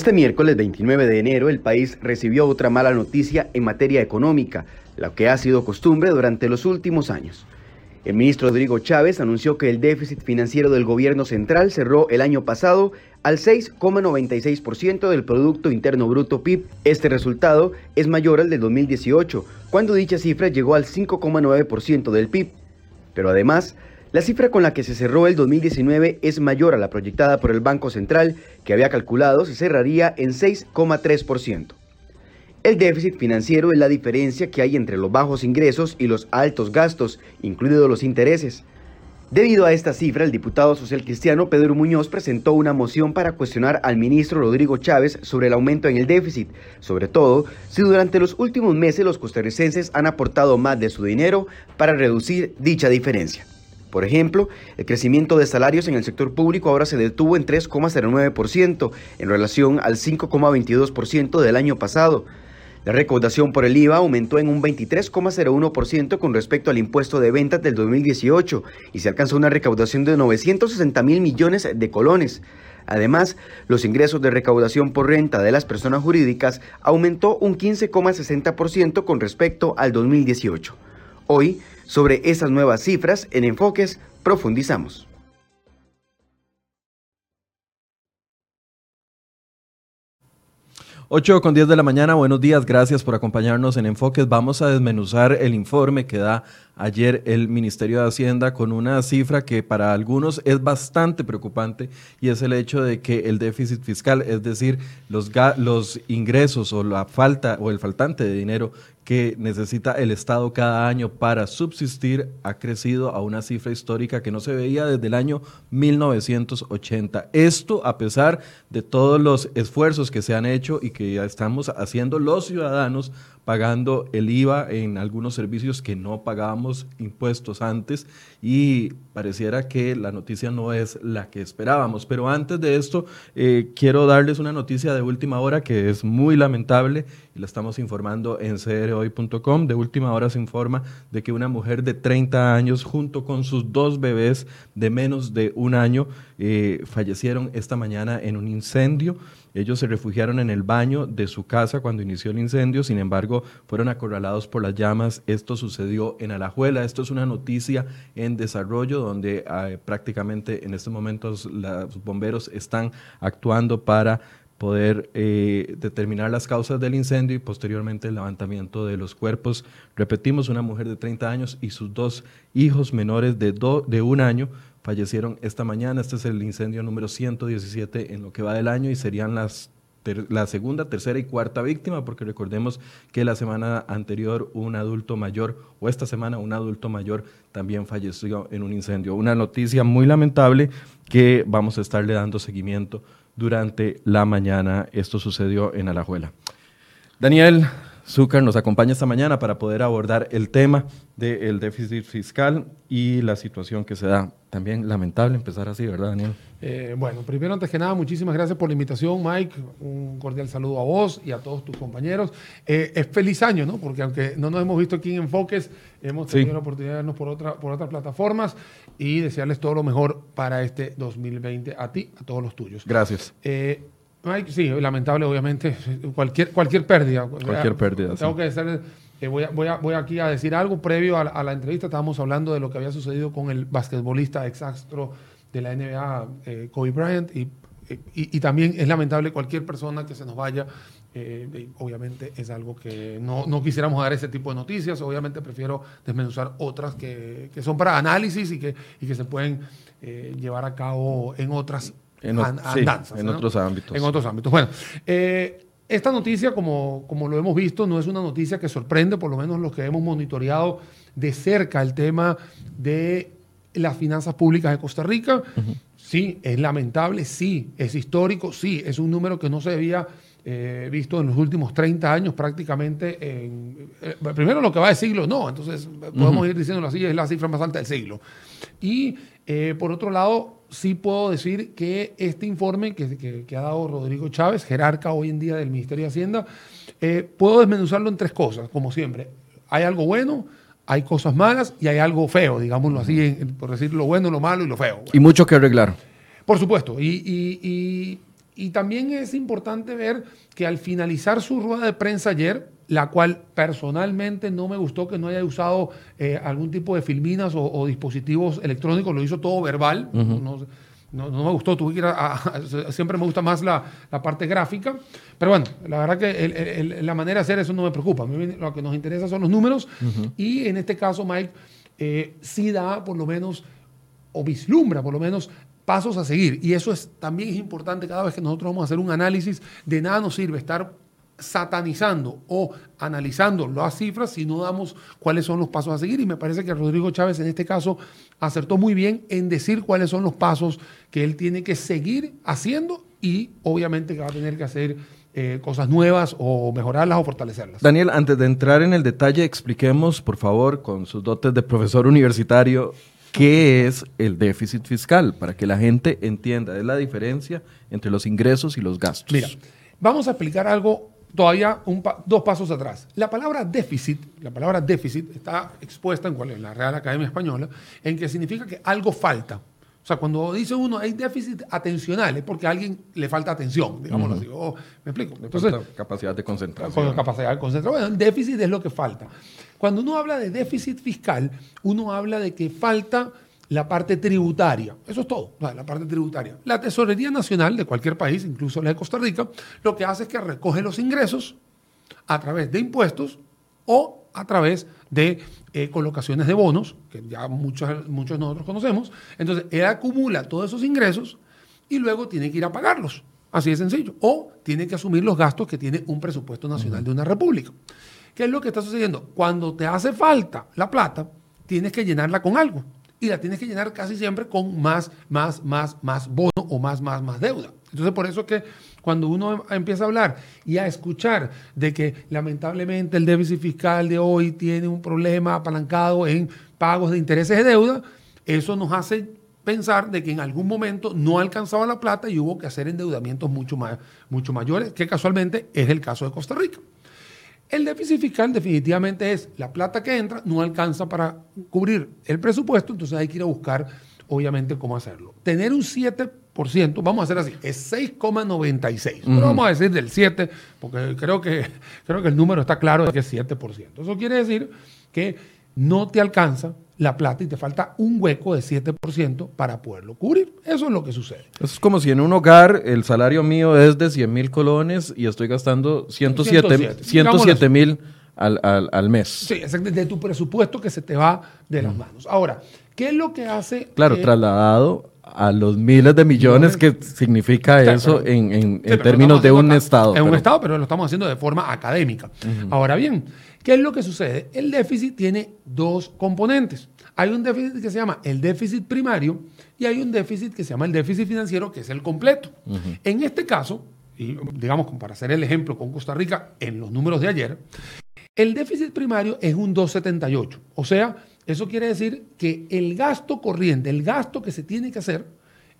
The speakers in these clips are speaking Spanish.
Este miércoles 29 de enero el país recibió otra mala noticia en materia económica, lo que ha sido costumbre durante los últimos años. El ministro Rodrigo Chávez anunció que el déficit financiero del gobierno central cerró el año pasado al 6,96% del Producto Interno Bruto PIB. Este resultado es mayor al del 2018, cuando dicha cifra llegó al 5,9% del PIB. Pero además, la cifra con la que se cerró el 2019 es mayor a la proyectada por el Banco Central, que había calculado se cerraría en 6,3%. El déficit financiero es la diferencia que hay entre los bajos ingresos y los altos gastos, incluidos los intereses. Debido a esta cifra, el diputado social cristiano Pedro Muñoz presentó una moción para cuestionar al ministro Rodrigo Chávez sobre el aumento en el déficit, sobre todo si durante los últimos meses los costarricenses han aportado más de su dinero para reducir dicha diferencia. Por ejemplo, el crecimiento de salarios en el sector público ahora se detuvo en 3,09% en relación al 5,22% del año pasado. La recaudación por el IVA aumentó en un 23,01% con respecto al impuesto de ventas del 2018 y se alcanzó una recaudación de 960 mil millones de colones. Además, los ingresos de recaudación por renta de las personas jurídicas aumentó un 15,60% con respecto al 2018. Hoy, sobre esas nuevas cifras, en Enfoques profundizamos. 8 con 10 de la mañana, buenos días, gracias por acompañarnos en Enfoques. Vamos a desmenuzar el informe que da ayer el Ministerio de Hacienda con una cifra que para algunos es bastante preocupante y es el hecho de que el déficit fiscal, es decir, los, los ingresos o la falta o el faltante de dinero que necesita el Estado cada año para subsistir ha crecido a una cifra histórica que no se veía desde el año 1980. Esto a pesar de todos los esfuerzos que se han hecho y que ya estamos haciendo los ciudadanos pagando el IVA en algunos servicios que no pagábamos impuestos antes y pareciera que la noticia no es la que esperábamos. Pero antes de esto, eh, quiero darles una noticia de última hora que es muy lamentable y la estamos informando en crhoy.com. De última hora se informa de que una mujer de 30 años junto con sus dos bebés de menos de un año eh, fallecieron esta mañana en un incendio. Ellos se refugiaron en el baño de su casa cuando inició el incendio, sin embargo, fueron acorralados por las llamas. Esto sucedió en Alajuela. Esto es una noticia en desarrollo donde ah, prácticamente en estos momentos los bomberos están actuando para poder eh, determinar las causas del incendio y posteriormente el levantamiento de los cuerpos. Repetimos, una mujer de 30 años y sus dos hijos menores de, de un año fallecieron esta mañana. Este es el incendio número 117 en lo que va del año y serían las la segunda, tercera y cuarta víctima, porque recordemos que la semana anterior un adulto mayor, o esta semana un adulto mayor también falleció en un incendio. Una noticia muy lamentable que vamos a estarle dando seguimiento durante la mañana. Esto sucedió en Alajuela. Daniel, Zúcar nos acompaña esta mañana para poder abordar el tema del déficit fiscal y la situación que se da. También lamentable empezar así, ¿verdad, Daniel? Eh, bueno, primero, antes que nada, muchísimas gracias por la invitación, Mike. Un cordial saludo a vos y a todos tus compañeros. Eh, es feliz año, ¿no? Porque aunque no nos hemos visto aquí en Enfoques, hemos tenido la oportunidad de vernos por, otra, por otras plataformas y desearles todo lo mejor para este 2020 a ti, a todos los tuyos. Gracias. Eh, sí, lamentable, obviamente. Cualquier, cualquier pérdida. Cualquier pérdida. Tengo que ser, eh, voy, voy, voy, aquí a decir algo. Previo a la, entrevista, estábamos hablando de lo que había sucedido con el basquetbolista exastro de la NBA, eh, Kobe Bryant. Y, y, también es lamentable cualquier persona que se nos vaya. Eh, obviamente es algo que no, no, quisiéramos dar ese tipo de noticias. Obviamente prefiero desmenuzar otras que, que son para análisis y que, y que se pueden llevar a cabo en otras en, en otros ámbitos. En otros ámbitos. Bueno, eh, esta noticia, como, como lo hemos visto, no es una noticia que sorprende, por lo menos los que hemos monitoreado de cerca el tema de las finanzas públicas de Costa Rica. Sí, es lamentable, sí, es histórico, sí, es un número que no se había eh, visto en los últimos 30 años prácticamente. En, eh, primero lo que va de siglo, no, entonces podemos ir diciéndolo así, es la cifra más alta del siglo. Y por otro lado, sí puedo decir que este informe que, ha dado Rodrigo Chávez, jerarca hoy en día del Ministerio de Hacienda, eh, puedo desmenuzarlo en tres cosas, como siempre. Hay algo bueno, hay cosas malas y hay algo feo, digámoslo así, por decir lo bueno, lo malo y lo feo. Y mucho que arreglar. Por supuesto. Y, Y también es importante ver que al finalizar su rueda de prensa ayer, la cual personalmente no me gustó que no haya usado eh, algún tipo de filminas o, dispositivos electrónicos, lo hizo todo verbal. no, me gustó, tuve que ir a, siempre me gusta más la, parte gráfica, pero bueno, la verdad que la manera de hacer eso no me preocupa, lo que nos interesa son los números. Y en este caso Mike eh, sí da por lo menos o vislumbra por lo menos pasos a seguir. Y eso es, también es importante. Cada vez que nosotros vamos a hacer un análisis, de nada nos sirve estar satanizando o analizando las cifras si no damos cuáles son los pasos a seguir. Y me parece que Rodrigo Chávez en este caso acertó muy bien en decir cuáles son los pasos que él tiene que seguir haciendo y obviamente que va a tener que hacer eh, cosas nuevas o mejorarlas o fortalecerlas. Daniel, antes de entrar en el detalle, expliquemos, por favor, con sus dotes de profesor universitario, qué es el déficit fiscal, para que la gente entienda. Es la diferencia entre los ingresos y los gastos. Mira, vamos a explicar algo todavía dos pasos atrás. La palabra déficit, la palabra déficit está expuesta en, en la Real Academia Española, en que significa que algo falta. O sea, cuando dice uno hay déficit atencional es porque a alguien le falta atención, digámoslo así. Oh, ¿Me explico? Entonces, capacidad de concentración. capacidad de concentración. Bueno, el déficit es lo que falta. Cuando uno habla de déficit fiscal, uno habla de que falta la parte tributaria. Eso es todo, la parte tributaria. La Tesorería Nacional de cualquier país, incluso la de Costa Rica, lo que hace es que recoge los ingresos a través de impuestos o a través de eh, colocaciones de bonos, que ya muchos, muchos de nosotros conocemos. Entonces, él acumula todos esos ingresos y luego tiene que ir a pagarlos. Así de sencillo. O tiene que asumir los gastos que tiene un presupuesto nacional de una república. ¿Qué es lo que está sucediendo? Cuando te hace falta la plata, tienes que llenarla con algo. Y la tienes que llenar casi siempre con más, más, más, más bono o más, más, más deuda. Entonces, por eso que cuando uno empieza a hablar y a escuchar de que lamentablemente el déficit fiscal de hoy tiene un problema apalancado en pagos de intereses de deuda, eso nos hace pensar de que en algún momento no alcanzaba la plata y hubo que hacer endeudamientos mucho, más, mucho mayores, que casualmente es el caso de Costa Rica. El déficit fiscal definitivamente es la plata que entra, no alcanza para cubrir el presupuesto, entonces hay que ir a buscar, obviamente, cómo hacerlo. Tener un 7 vamos a hacer así, es 6,96. Pero vamos a decir del 7, porque creo que, creo que el número está claro de que es 7%. Eso quiere decir que no te alcanza la plata y te falta un hueco de 7% para poderlo cubrir. Eso es lo que sucede. Eso es como si en un hogar el salario mío es de 100 mil colones y estoy gastando 107 mil al, al, mes. Sí, es de tu presupuesto que se te va de las manos. Ahora, ¿qué es lo que hace? Claro, trasladado a los miles de millones que significa eso en, términos de un Estado. En un Estado, pero lo estamos haciendo de forma académica. Ahora bien, ¿qué es lo que sucede? El déficit tiene dos componentes. Hay un déficit que se llama el déficit primario y hay un déficit que se llama el déficit financiero, que es el completo. En este caso, y digamos, para hacer el ejemplo con Costa Rica en los números de ayer, el déficit primario es un 278. O sea, eso quiere decir que el gasto corriente, el gasto que se tiene que hacer,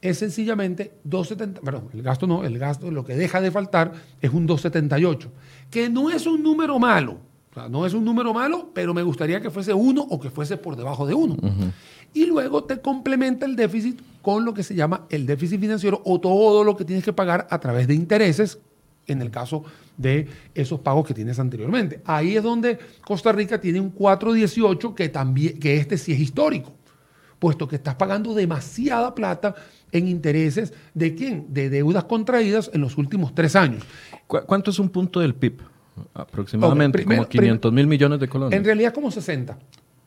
es sencillamente 270, perdón, el gasto no, el gasto, lo que deja de faltar es un 278, que no es un número malo, o sea, no es un número malo, pero me gustaría que fuese uno o que fuese por debajo de uno. Y luego te complementa el déficit con lo que se llama el déficit financiero o todo lo que tienes que pagar a través de intereses en el caso de esos pagos que tienes anteriormente. Ahí es donde Costa Rica tiene un 418 que también que este sí es histórico, puesto que estás pagando demasiada plata en intereses de quién? De deudas contraídas en los últimos tres años. ¿Cuánto es un punto del PIB? Aproximadamente como 500 mil millones de colones. En realidad como 60.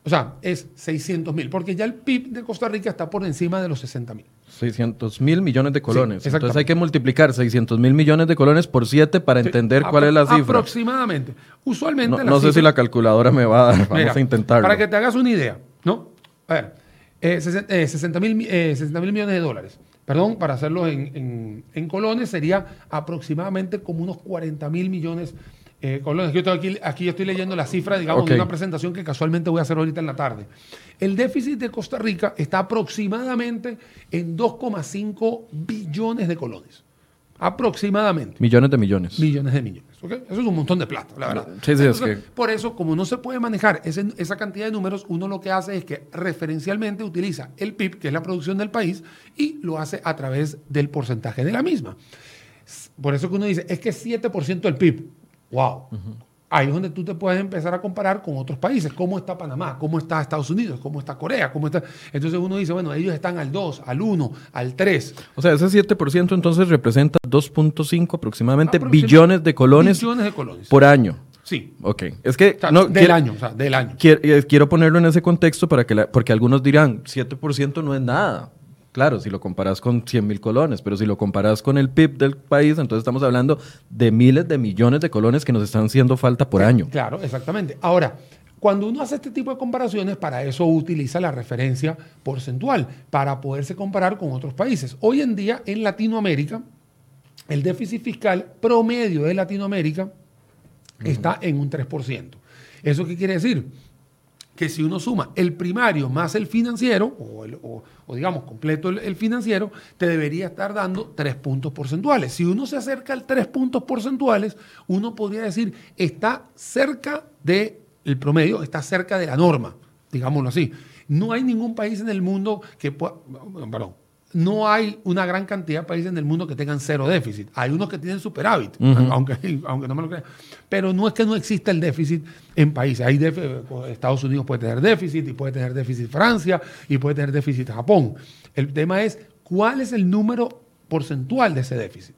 O sea, es 600 mil, porque ya el PIB de Costa Rica está por encima de los 60 mil. 600 mil millones de colones. Entonces hay que multiplicar 600 mil millones de colones por 7 para entender cuál es la cifra. Aproximadamente. Usualmente. No, sé si la calculadora me va a dar. Vamos a intentarlo. Para que te hagas una idea, ¿no? A ver, eh, 60 eh, mil eh, millones de dólares. Perdón, para hacerlo en, en, colones sería aproximadamente como unos 40 mil millones eh, yo aquí, aquí estoy leyendo la cifra, digamos, de una presentación que casualmente voy a hacer ahorita en la tarde. El déficit de Costa Rica está aproximadamente en 2,5 billones de colones. Aproximadamente. Millones de millones. Millones de millones. Eso es un montón de plata, la verdad. Sí, sí, es que... Por eso, como no se puede manejar esa cantidad de números, uno lo que hace es que referencialmente utiliza el PIB, que es la producción del país, y lo hace a través del porcentaje de la misma. por eso que uno dice, es que es 7% del PIB. ¡Wow! Ahí es donde tú te puedes empezar a comparar con otros países. ¿Cómo está Panamá? ¿Cómo está Estados Unidos? ¿Cómo está Corea? ¿Cómo está? Entonces uno dice, bueno, ellos están al 2, al 1, al 3. O sea, ese 7% entonces representa 2.5 aproximadamente billones de colones, billones de colones por año. Sí. Ok. Es que. no, del año, o sea, del año. Eh, quiero, ponerlo en ese contexto para que porque algunos dirán, 7% no es nada. Claro, si lo comparas con 100 mil colones, pero si lo comparas con el PIB del país, entonces estamos hablando de miles de millones de colones que nos están haciendo falta por año. Claro, exactamente. Ahora, cuando uno hace este tipo de comparaciones, para eso utiliza la referencia porcentual, para poderse comparar con otros países. Hoy en día, en Latinoamérica, el déficit fiscal promedio de Latinoamérica está en un 3%. ¿Eso qué quiere decir? que si uno suma el primario más el financiero, o, digamos completo el, financiero, te debería estar dando tres puntos porcentuales. Si uno se acerca al tres puntos porcentuales, uno podría decir está cerca del promedio, está cerca de la norma, digámoslo así. No hay ningún país en el mundo que pueda, perdón, no hay una gran cantidad de países en el mundo que tengan cero déficit. Hay unos que tienen superávit, aunque, aunque no me lo crean. Pero no es que no exista el déficit en países. Hay Estados Unidos puede tener déficit y puede tener déficit Francia y puede tener déficit Japón. El tema es cuál es el número porcentual de ese déficit.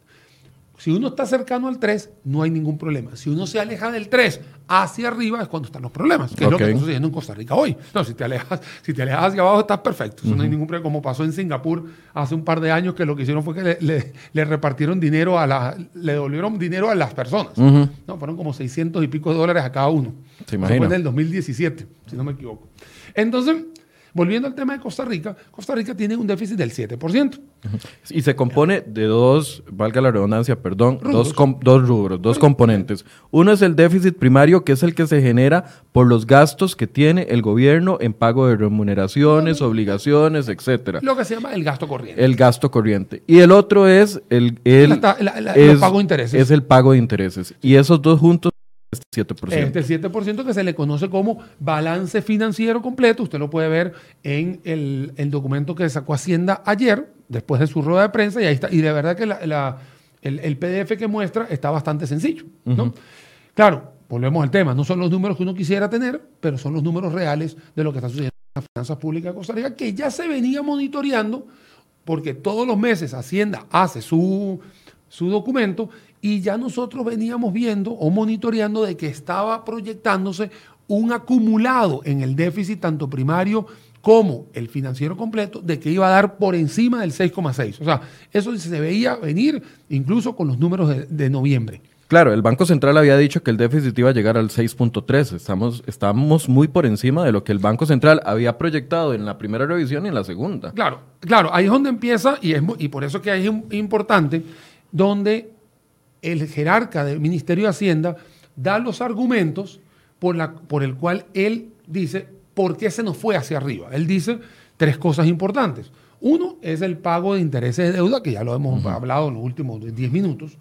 Si uno está cercano al 3, no hay ningún problema. Si uno se aleja del 3 hacia arriba es cuando están los problemas, que es lo que está sucediendo en Costa Rica hoy. No, si te alejas, si te alejas hacia abajo estás perfecto. Eso no hay ningún problema, como pasó en Singapur hace un par de años que lo que hicieron fue que le, repartieron dinero a la, le devolvieron dinero a las personas. No, fueron como 600 y pico de dólares a cada uno. Se imagina. Fue en el 2017, si no me equivoco. Entonces, Volviendo al tema de Costa Rica, Costa Rica tiene un déficit del 7%. Y se compone de dos, valga la redundancia, perdón, Dos, dos rubros, dos componentes. Uno es el déficit primario, que es el que se genera por los gastos que tiene el gobierno en pago de remuneraciones, obligaciones, etcétera. Lo que se llama el gasto corriente. El gasto corriente. Y el otro es el, el, pago de intereses. Es el pago de intereses. Y esos dos juntos este 7%. Este 7% que se le conoce como balance financiero completo, usted lo puede ver en el, documento que sacó Hacienda ayer, después de su rueda de prensa, y ahí está. Y de verdad que el, PDF que muestra está bastante sencillo. ¿no? Claro, volvemos al tema, no son los números que uno quisiera tener, pero son los números reales de lo que está sucediendo en las finanzas públicas de Costa Rica, que ya se venía monitoreando, porque todos los meses Hacienda hace su, su documento y ya nosotros veníamos viendo o monitoreando de que estaba proyectándose un acumulado en el déficit tanto primario como el financiero completo de que iba a dar por encima del 6,6. O sea, eso se veía venir incluso con los números de, noviembre. Claro, el Banco Central había dicho que el déficit iba a llegar al 6.3. Estamos, estamos muy por encima de lo que el Banco Central había proyectado en la primera revisión y en la segunda. Claro, claro, ahí es donde empieza y, es, y por eso que es importante, donde el jerarca del Ministerio de Hacienda da los argumentos por, la, por el cual él dice por qué se nos fue hacia arriba. Él dice tres cosas importantes. Uno es el pago de intereses de deuda, que ya lo hemos hablado en los últimos 10 minutos.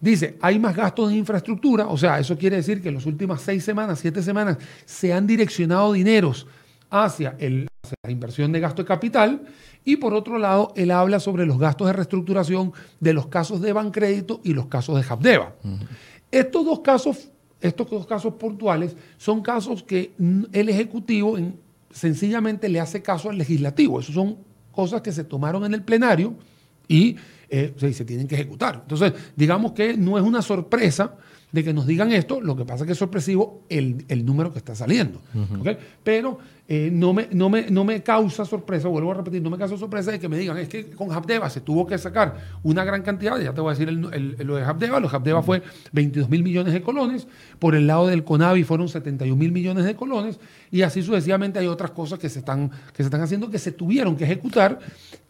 Dice, hay más gastos de infraestructura, o sea, eso quiere decir que en las últimas seis semanas, siete semanas, se han direccionado dineros hacia, el, hacia la inversión de gasto de capital y por otro lado, él habla sobre los gastos de reestructuración de los casos de Bancrédito y los casos de Habdeba. Estos dos casos, estos dos casos puntuales son casos que el Ejecutivo sencillamente le hace caso al legislativo. Esas son cosas que se tomaron en el plenario y eh, se, tienen que ejecutar. Entonces, digamos que no es una sorpresa de que nos digan esto, lo que pasa es que es sorpresivo el, número que está saliendo. Pero eh, no, me, no, me, no me causa sorpresa, vuelvo a repetir, no me causa sorpresa de que me digan, es que con Habdeba se tuvo que sacar una gran cantidad, ya te voy a decir lo de Habdeba, lo de Habdeba fue 22 mil millones de colones, por el lado del CONAVI fueron 71 mil millones de colones, y así sucesivamente hay otras cosas que se, están, que se están haciendo que se tuvieron que ejecutar,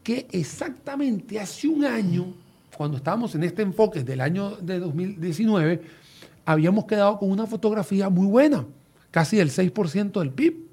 que exactamente hace un año, cuando estábamos en este enfoque del año de 2019, habíamos quedado con una fotografía muy buena, casi del 6% del PIB.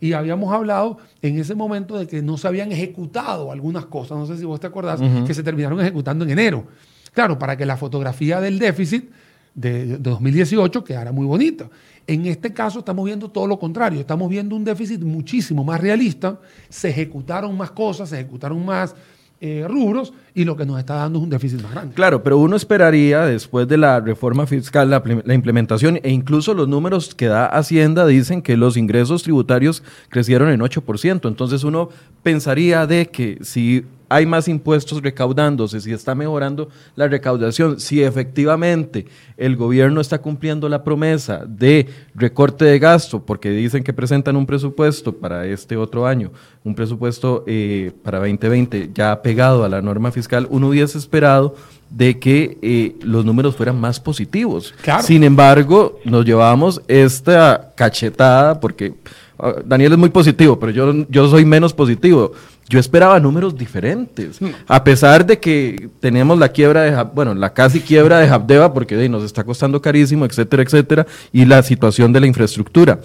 Y habíamos hablado en ese momento de que no se habían ejecutado algunas cosas, no sé si vos te acordás, que se terminaron ejecutando en enero. Claro, para que la fotografía del déficit de 2018 quedara muy bonita. En este caso estamos viendo todo lo contrario, estamos viendo un déficit muchísimo más realista, se ejecutaron más cosas, se ejecutaron más eh, rubros y lo que nos está dando es un déficit más grande. Claro, pero uno esperaría después de la reforma fiscal, la, implementación e incluso los números que da Hacienda dicen que los ingresos tributarios crecieron en 8%. Entonces uno pensaría de que si hay más impuestos recaudándose, si está mejorando la recaudación, si efectivamente el gobierno está cumpliendo la promesa de recorte de gasto, porque dicen que presentan un presupuesto para este otro año, un presupuesto eh, para 2020 ya pegado a la norma fiscal, uno hubiese esperado de que eh, los números fueran más positivos. Sin embargo, nos llevamos esta cachetada porque ah, Daniel es muy positivo, pero yo, yo soy menos positivo yo esperaba números diferentes. A pesar de que tenemos la quiebra de, bueno, la casi quiebra de Habdeba, porque nos está costando carísimo, etcétera, etcétera, y la situación de la infraestructura.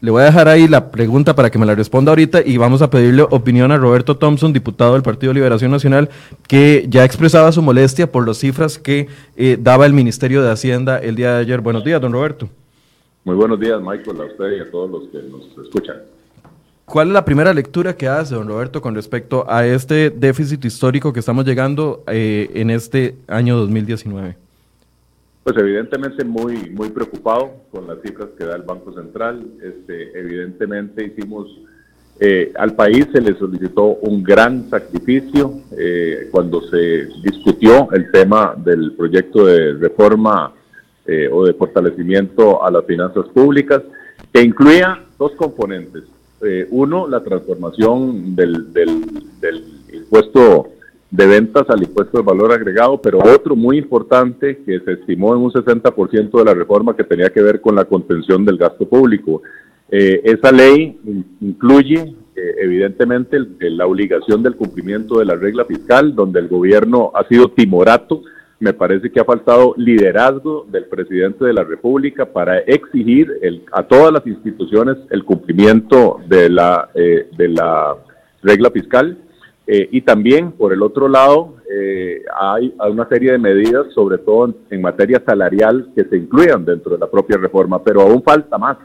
Le voy a dejar ahí la pregunta para que me la responda ahorita y vamos a pedirle opinión a Roberto Thompson, diputado del Partido Liberación Nacional, que ya expresaba su molestia por las cifras que eh, daba el Ministerio de Hacienda el día de ayer. Buenos días, don Roberto. Muy buenos días, Michael, a usted y a todos los que nos escuchan. ¿Cuál es la primera lectura que hace, don Roberto, con respecto a este déficit histórico que estamos llegando eh, en este año 2019? Pues evidentemente muy, muy preocupado con las cifras que da el Banco Central. Este, evidentemente hicimos, eh, al país se le solicitó un gran sacrificio eh, cuando se discutió el tema del proyecto de reforma o de fortalecimiento a las finanzas públicas, que incluía dos componentes eh, uno, la transformación del, del, impuesto de ventas al impuesto de valor agregado, pero otro muy importante que se estimó en un 60% de la reforma que tenía que ver con la contención del gasto público. Eh, esa ley incluye eh, evidentemente la obligación del cumplimiento de la regla fiscal, donde el gobierno ha sido timorato me parece que ha faltado liderazgo del presidente de la República para exigir el, a todas las instituciones el cumplimiento de la, eh, de la regla fiscal. Eh, y también, por el otro lado, eh, hay, una serie de medidas, sobre todo en, materia salarial, que se incluyan dentro de la propia reforma, pero aún falta más.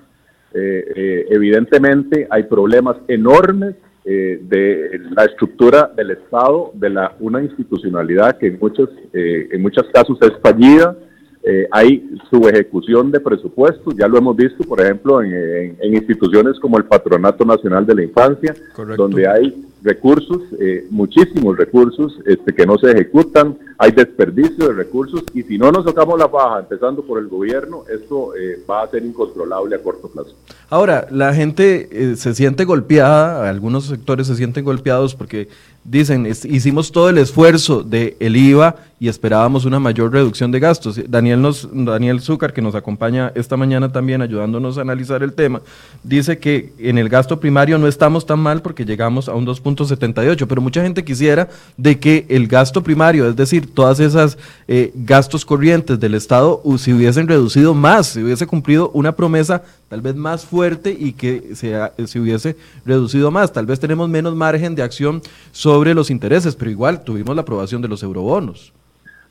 evidentemente hay problemas enormes eh, de la estructura del Estado, de la, una institucionalidad que en muchos, eh, en muchos casos es fallida. Eh, hay ejecución de presupuestos, ya lo hemos visto, por ejemplo, en, instituciones como el Patronato Nacional de la Infancia, donde hay recursos, eh, muchísimos recursos este, que no se ejecutan, hay desperdicio de recursos y si no nos tocamos la baja, empezando por el gobierno, esto eh, va a ser incontrolable a corto plazo. Ahora, la gente eh, se siente golpeada, algunos sectores se sienten golpeados porque dicen, hicimos todo el esfuerzo del el IVA y esperábamos una mayor reducción de gastos. Daniel, nos, Daniel Zúcar, que nos acompaña esta mañana también ayudándonos a analizar el tema, dice que en el gasto primario no estamos tan mal porque llegamos a un 2.78, pero mucha gente quisiera de que el gasto primario, es decir, todas esas eh, gastos corrientes del Estado, se hubiesen reducido más, se hubiese cumplido una promesa tal vez más fuerte y que se, se hubiese reducido más. Tal vez tenemos menos margen de acción sobre los intereses, pero igual tuvimos la aprobación de los eurobonos.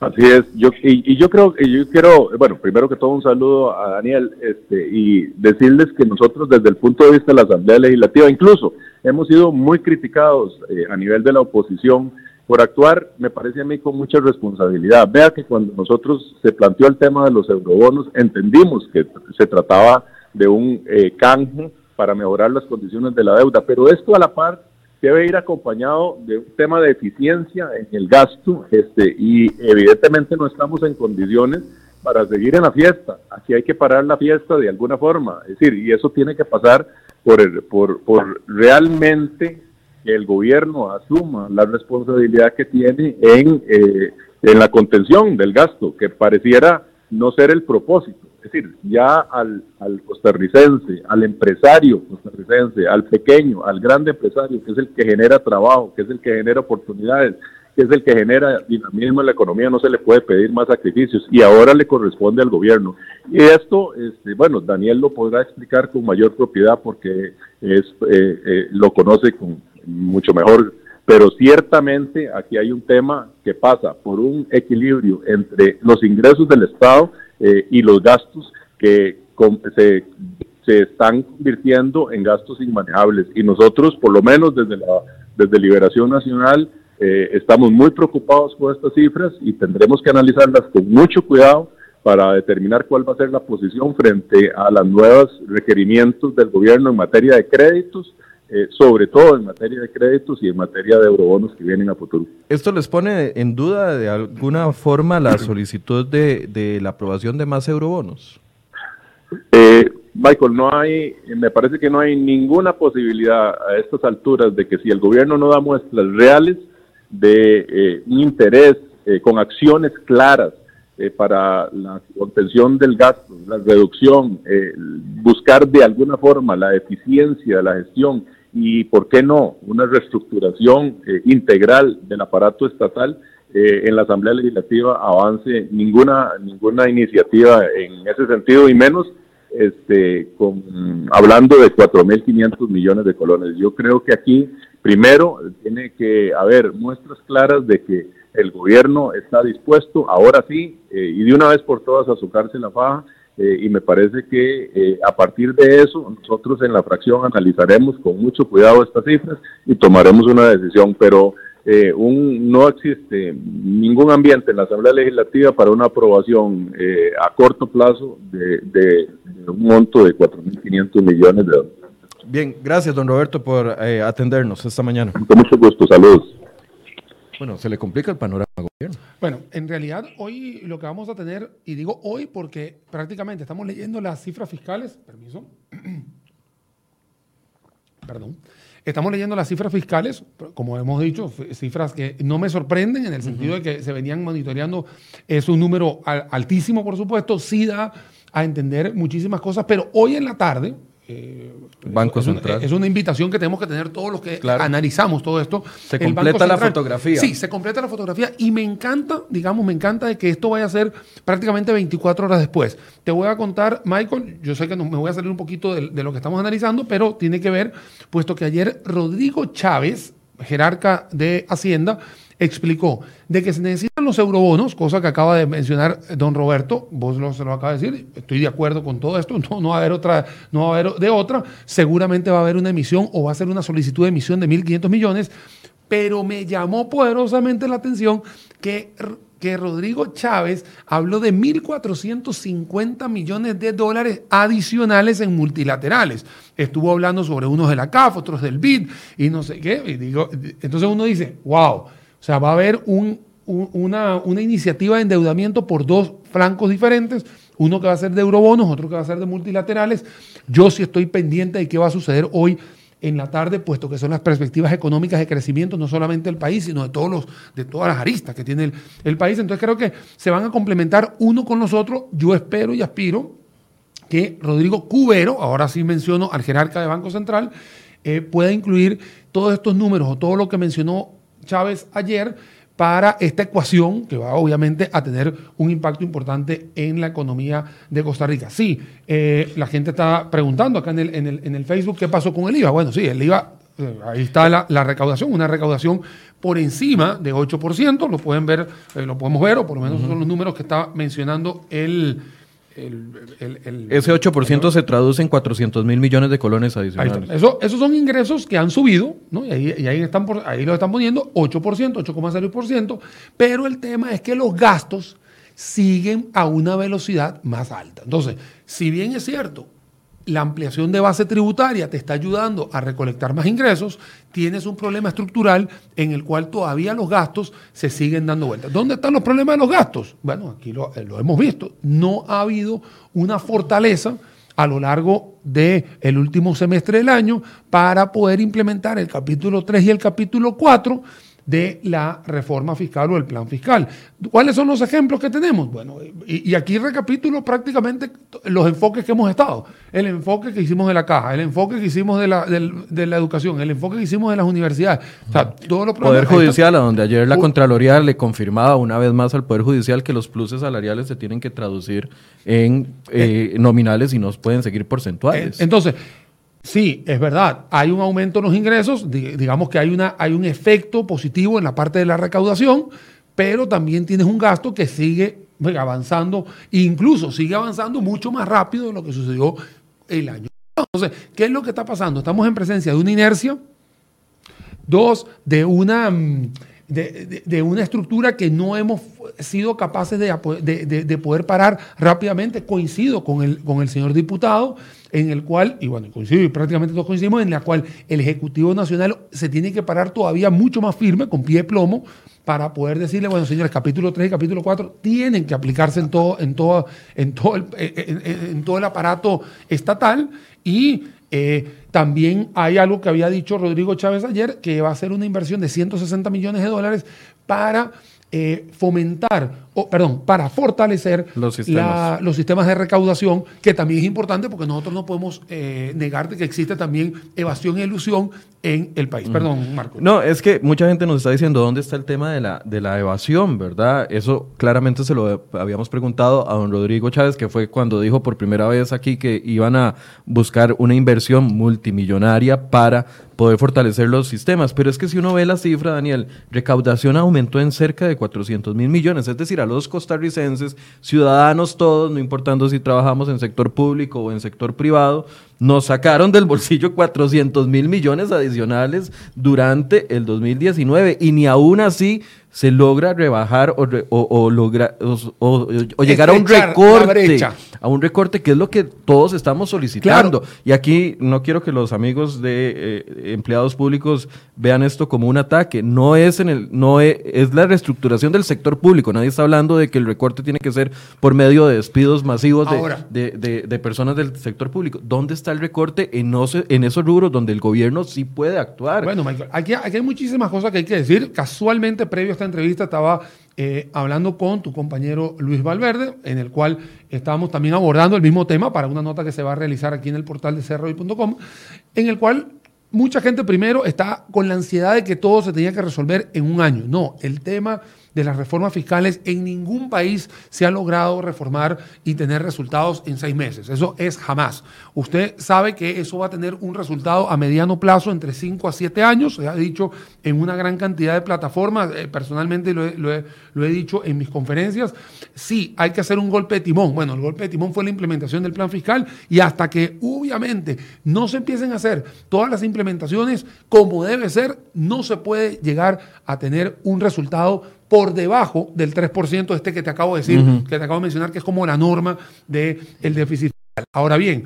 Así es, yo, y, yo creo que yo quiero, bueno, primero que todo un saludo a Daniel este, y decirles que nosotros desde el punto de vista de la Asamblea Legislativa, incluso hemos sido muy criticados eh, a nivel de la oposición por actuar, me parece a mí, con mucha responsabilidad. Vea que cuando nosotros se planteó el tema de los eurobonos, entendimos que se trataba de un eh, canje para mejorar las condiciones de la deuda, pero esto a la par debe ir acompañado de un tema de eficiencia en el gasto este, y evidentemente no estamos en condiciones para seguir en la fiesta. Aquí hay que parar la fiesta de alguna forma. Es decir, y eso tiene que pasar por, el, por, por realmente que el gobierno asuma la responsabilidad que tiene en, eh, en la contención del gasto, que pareciera no ser el propósito. Es decir, ya al, al, costarricense, al empresario costarricense, al pequeño, al grande empresario, que es el que genera trabajo, que es el que genera oportunidades, que es el que genera dinamismo en la economía, no se le puede pedir más sacrificios y ahora le corresponde al gobierno. Y esto, este, bueno, Daniel lo podrá explicar con mayor propiedad porque es, eh, eh, lo conoce con mucho mejor pero ciertamente aquí hay un tema que pasa por un equilibrio entre los ingresos del Estado eh, y los gastos que se, están convirtiendo en gastos inmanejables. Y nosotros, por lo menos desde, la, desde Liberación Nacional, Eh, estamos muy preocupados con estas cifras y tendremos que analizarlas con mucho cuidado para determinar cuál va a ser la posición frente a los nuevos requerimientos del gobierno en materia de créditos, eh, sobre todo en materia de créditos y en materia de eurobonos que vienen a futuro. ¿Esto les pone en duda de alguna forma la solicitud de, de la aprobación de más eurobonos? Eh, Michael, no hay, me parece que no hay ninguna posibilidad a estas alturas de que si el gobierno no da muestras reales de eh, interés eh, con acciones claras eh, para la contención del gasto, la reducción, buscar de alguna forma la eficiencia de la gestión y, ¿por qué no?, una reestructuración integral del aparato estatal, en la Asamblea Legislativa avance ninguna, ninguna iniciativa en ese sentido y menos este, con, hablando de 4.500 millones de colones. Yo creo que aquí, primero, tiene que haber muestras claras de que el gobierno está dispuesto, ahora sí, eh, y de una vez por todas, a socarse la faja. Eh, y me parece que eh, a partir de eso, nosotros en la fracción analizaremos con mucho cuidado estas cifras y tomaremos una decisión. Pero eh, un, no existe ningún ambiente en la Asamblea Legislativa para una aprobación eh, a corto plazo de, un monto de 4.500 millones de dólares. Bien, gracias don Roberto por eh, atendernos esta mañana. Con mucho gusto, saludos. Bueno, se le complica el panorama al gobierno. Bueno, en realidad hoy lo que vamos a tener, y digo hoy porque prácticamente estamos leyendo las cifras fiscales, permiso, perdón, Estamos leyendo las cifras fiscales, como hemos dicho, cifras que no me sorprenden en el sentido de que se venían monitoreando. Es un número altísimo, por supuesto, sí da a entender muchísimas cosas, pero hoy en la tarde, eh, Banco es, Central. es una invitación que tenemos que tener todos los que analizamos todo esto. Se completa la fotografía. Sí, se completa la fotografía y me encanta, digamos, me encanta de que esto vaya a ser prácticamente 24 horas después. Te voy a contar, Michael, yo sé que me voy a salir un poquito de, de lo que estamos analizando, pero tiene que ver, puesto que ayer Rodrigo Chávez, jerarca de Hacienda, explicó de que se los eurobonos, cosa que acaba de mencionar don Roberto, vos lo, se lo acaba de decir, estoy de acuerdo con todo esto, no, no va a haber otra, no va a haber de otra, seguramente va a haber una emisión o va a ser una solicitud de emisión de 1.500 millones, pero me llamó poderosamente la atención que que Rodrigo Chávez habló de 1.450 millones de dólares adicionales en multilaterales. Estuvo hablando sobre unos de la CAF, otros del BID y no sé qué. Y digo, entonces uno dice, wow, o sea, va a haber una, iniciativa de endeudamiento por dos flancos diferentes, uno que va a ser de eurobonos, otro que va a ser de multilaterales. Yo sí estoy pendiente de qué va a suceder hoy en la tarde, puesto que son las perspectivas económicas de crecimiento, no solamente del país, sino de, todos los, de todas las aristas que tiene el, país. Entonces creo que se van a complementar uno con los otros. Yo espero y aspiro que Rodrigo Cubero, ahora sí menciono al jerarca de Banco Central, eh, pueda incluir todos estos números o todo lo que mencionó Chávez ayer para esta ecuación que va obviamente a tener un impacto importante en la economía de Costa Rica. Sí, eh, la gente está preguntando acá en el, en, el, Facebook qué pasó con el IVA. Bueno, sí, el IVA, eh, ahí está la, recaudación, una recaudación por encima de 8%, lo pueden ver, eh, lo podemos ver, o por lo menos son los números que está mencionando el ese 8% se traduce en 400 mil millones de colones adicionales. Eso, esos son ingresos que han subido, ¿no? y, ahí, están ahí lo están poniendo 8%, 8,0%, pero el tema es que los gastos siguen a una velocidad más alta. Entonces, si bien es cierto, la ampliación de base tributaria te está ayudando a recolectar más ingresos, tienes un problema estructural en el cual todavía los gastos se siguen dando vueltas. ¿Dónde están los problemas de los gastos? Bueno, aquí lo, eh, hemos visto. No ha habido una fortaleza a lo largo del el último semestre del año para poder implementar el capítulo 3 y el capítulo 4 de la reforma fiscal o el plan fiscal. ¿Cuáles son los ejemplos que tenemos? Bueno, y, aquí recapitulo prácticamente los enfoques que hemos estado. El enfoque que hicimos de la caja, el enfoque que hicimos de la, de, la educación, el enfoque que hicimos de las universidades. O sea, todos los Poder Judicial, a donde ayer la Contraloría le confirmaba una vez más al Poder Judicial que los pluses salariales se tienen que traducir en eh, eh, nominales y no pueden seguir porcentuales. Entonces, Sí, es verdad, hay un aumento en los ingresos, digamos que hay, una, hay un efecto positivo en la parte de la recaudación, pero también tienes un gasto que sigue avanzando, incluso sigue avanzando mucho más rápido de lo que sucedió el año. Entonces, ¿qué es lo que está pasando? Estamos en presencia de una inercia, dos, de una, mm, de, una estructura que no hemos sido capaces de, poder parar rápidamente. Coincido con el, con el señor diputado, en el cual, y bueno, coincido y prácticamente todos coincidimos, en la cual el Ejecutivo Nacional se tiene que parar todavía mucho más firme, con pie de plomo, para poder decirle, bueno, señores, capítulo 3 y capítulo 4 tienen que aplicarse en todo, en todo, en todo, el, en, todo el aparato estatal y eh, también hay algo que había dicho Rodrigo Chávez ayer, que va a ser una inversión de 160 millones de dólares para eh, fomentar, o, perdón, para fortalecer los sistemas. los sistemas. de recaudación, que también es importante porque nosotros no podemos eh, negar que existe también evasión y ilusión en el país. Perdón, Marco. No, es que mucha gente nos está diciendo dónde está el tema de la, de la evasión, ¿verdad? Eso claramente se lo habíamos preguntado a don Rodrigo Chávez, que fue cuando dijo por primera vez aquí que iban a buscar una inversión multimillonaria para poder fortalecer los sistemas. Pero es que si uno ve la cifra, Daniel, recaudación aumentó en cerca de 400 mil millones, es decir, a los costarricenses, ciudadanos todos, no importando si trabajamos en sector público o en sector privado, nos sacaron del bolsillo 400 mil millones adicionales durante el 2019 y ni aún así se logra rebajar o, o, logra, o, llegar a un recorte, a un recorte que es lo que todos estamos solicitando. Y aquí no quiero que los amigos de eh, empleados públicos vean esto como un ataque. No es en el, no es, es, la reestructuración del sector público. Nadie está hablando de que el recorte tiene que ser por medio de despidos masivos de, de, de, personas del sector público. ¿Dónde está el recorte en, esos rubros donde el gobierno sí puede actuar? Bueno, Michael, aquí, aquí hay muchísimas cosas que hay que decir. Casualmente, previo a esta entrevista estaba eh, hablando con tu compañero Luis Valverde, en el cual estábamos también abordando el mismo tema para una nota que se va a realizar aquí en el portal de cerroy.com, en el cual mucha gente primero está con la ansiedad de que todo se tenía que resolver en un año. No, el tema de las reformas fiscales, en ningún país se ha logrado reformar y tener resultados en seis meses. Eso es jamás. Usted sabe que eso va a tener un resultado a mediano plazo entre cinco a siete años, se ha dicho en una gran cantidad de plataformas, eh, personalmente lo he, lo he dicho en mis conferencias, sí, hay que hacer un golpe de timón. Bueno, el golpe de timón fue la implementación del plan fiscal y hasta que obviamente no se empiecen a hacer todas las implementaciones como debe ser, no se puede llegar a tener un resultado por debajo del 3%, este que te acabo de decir, que te acabo de mencionar, que es como la norma del déficit fiscal. Ahora bien,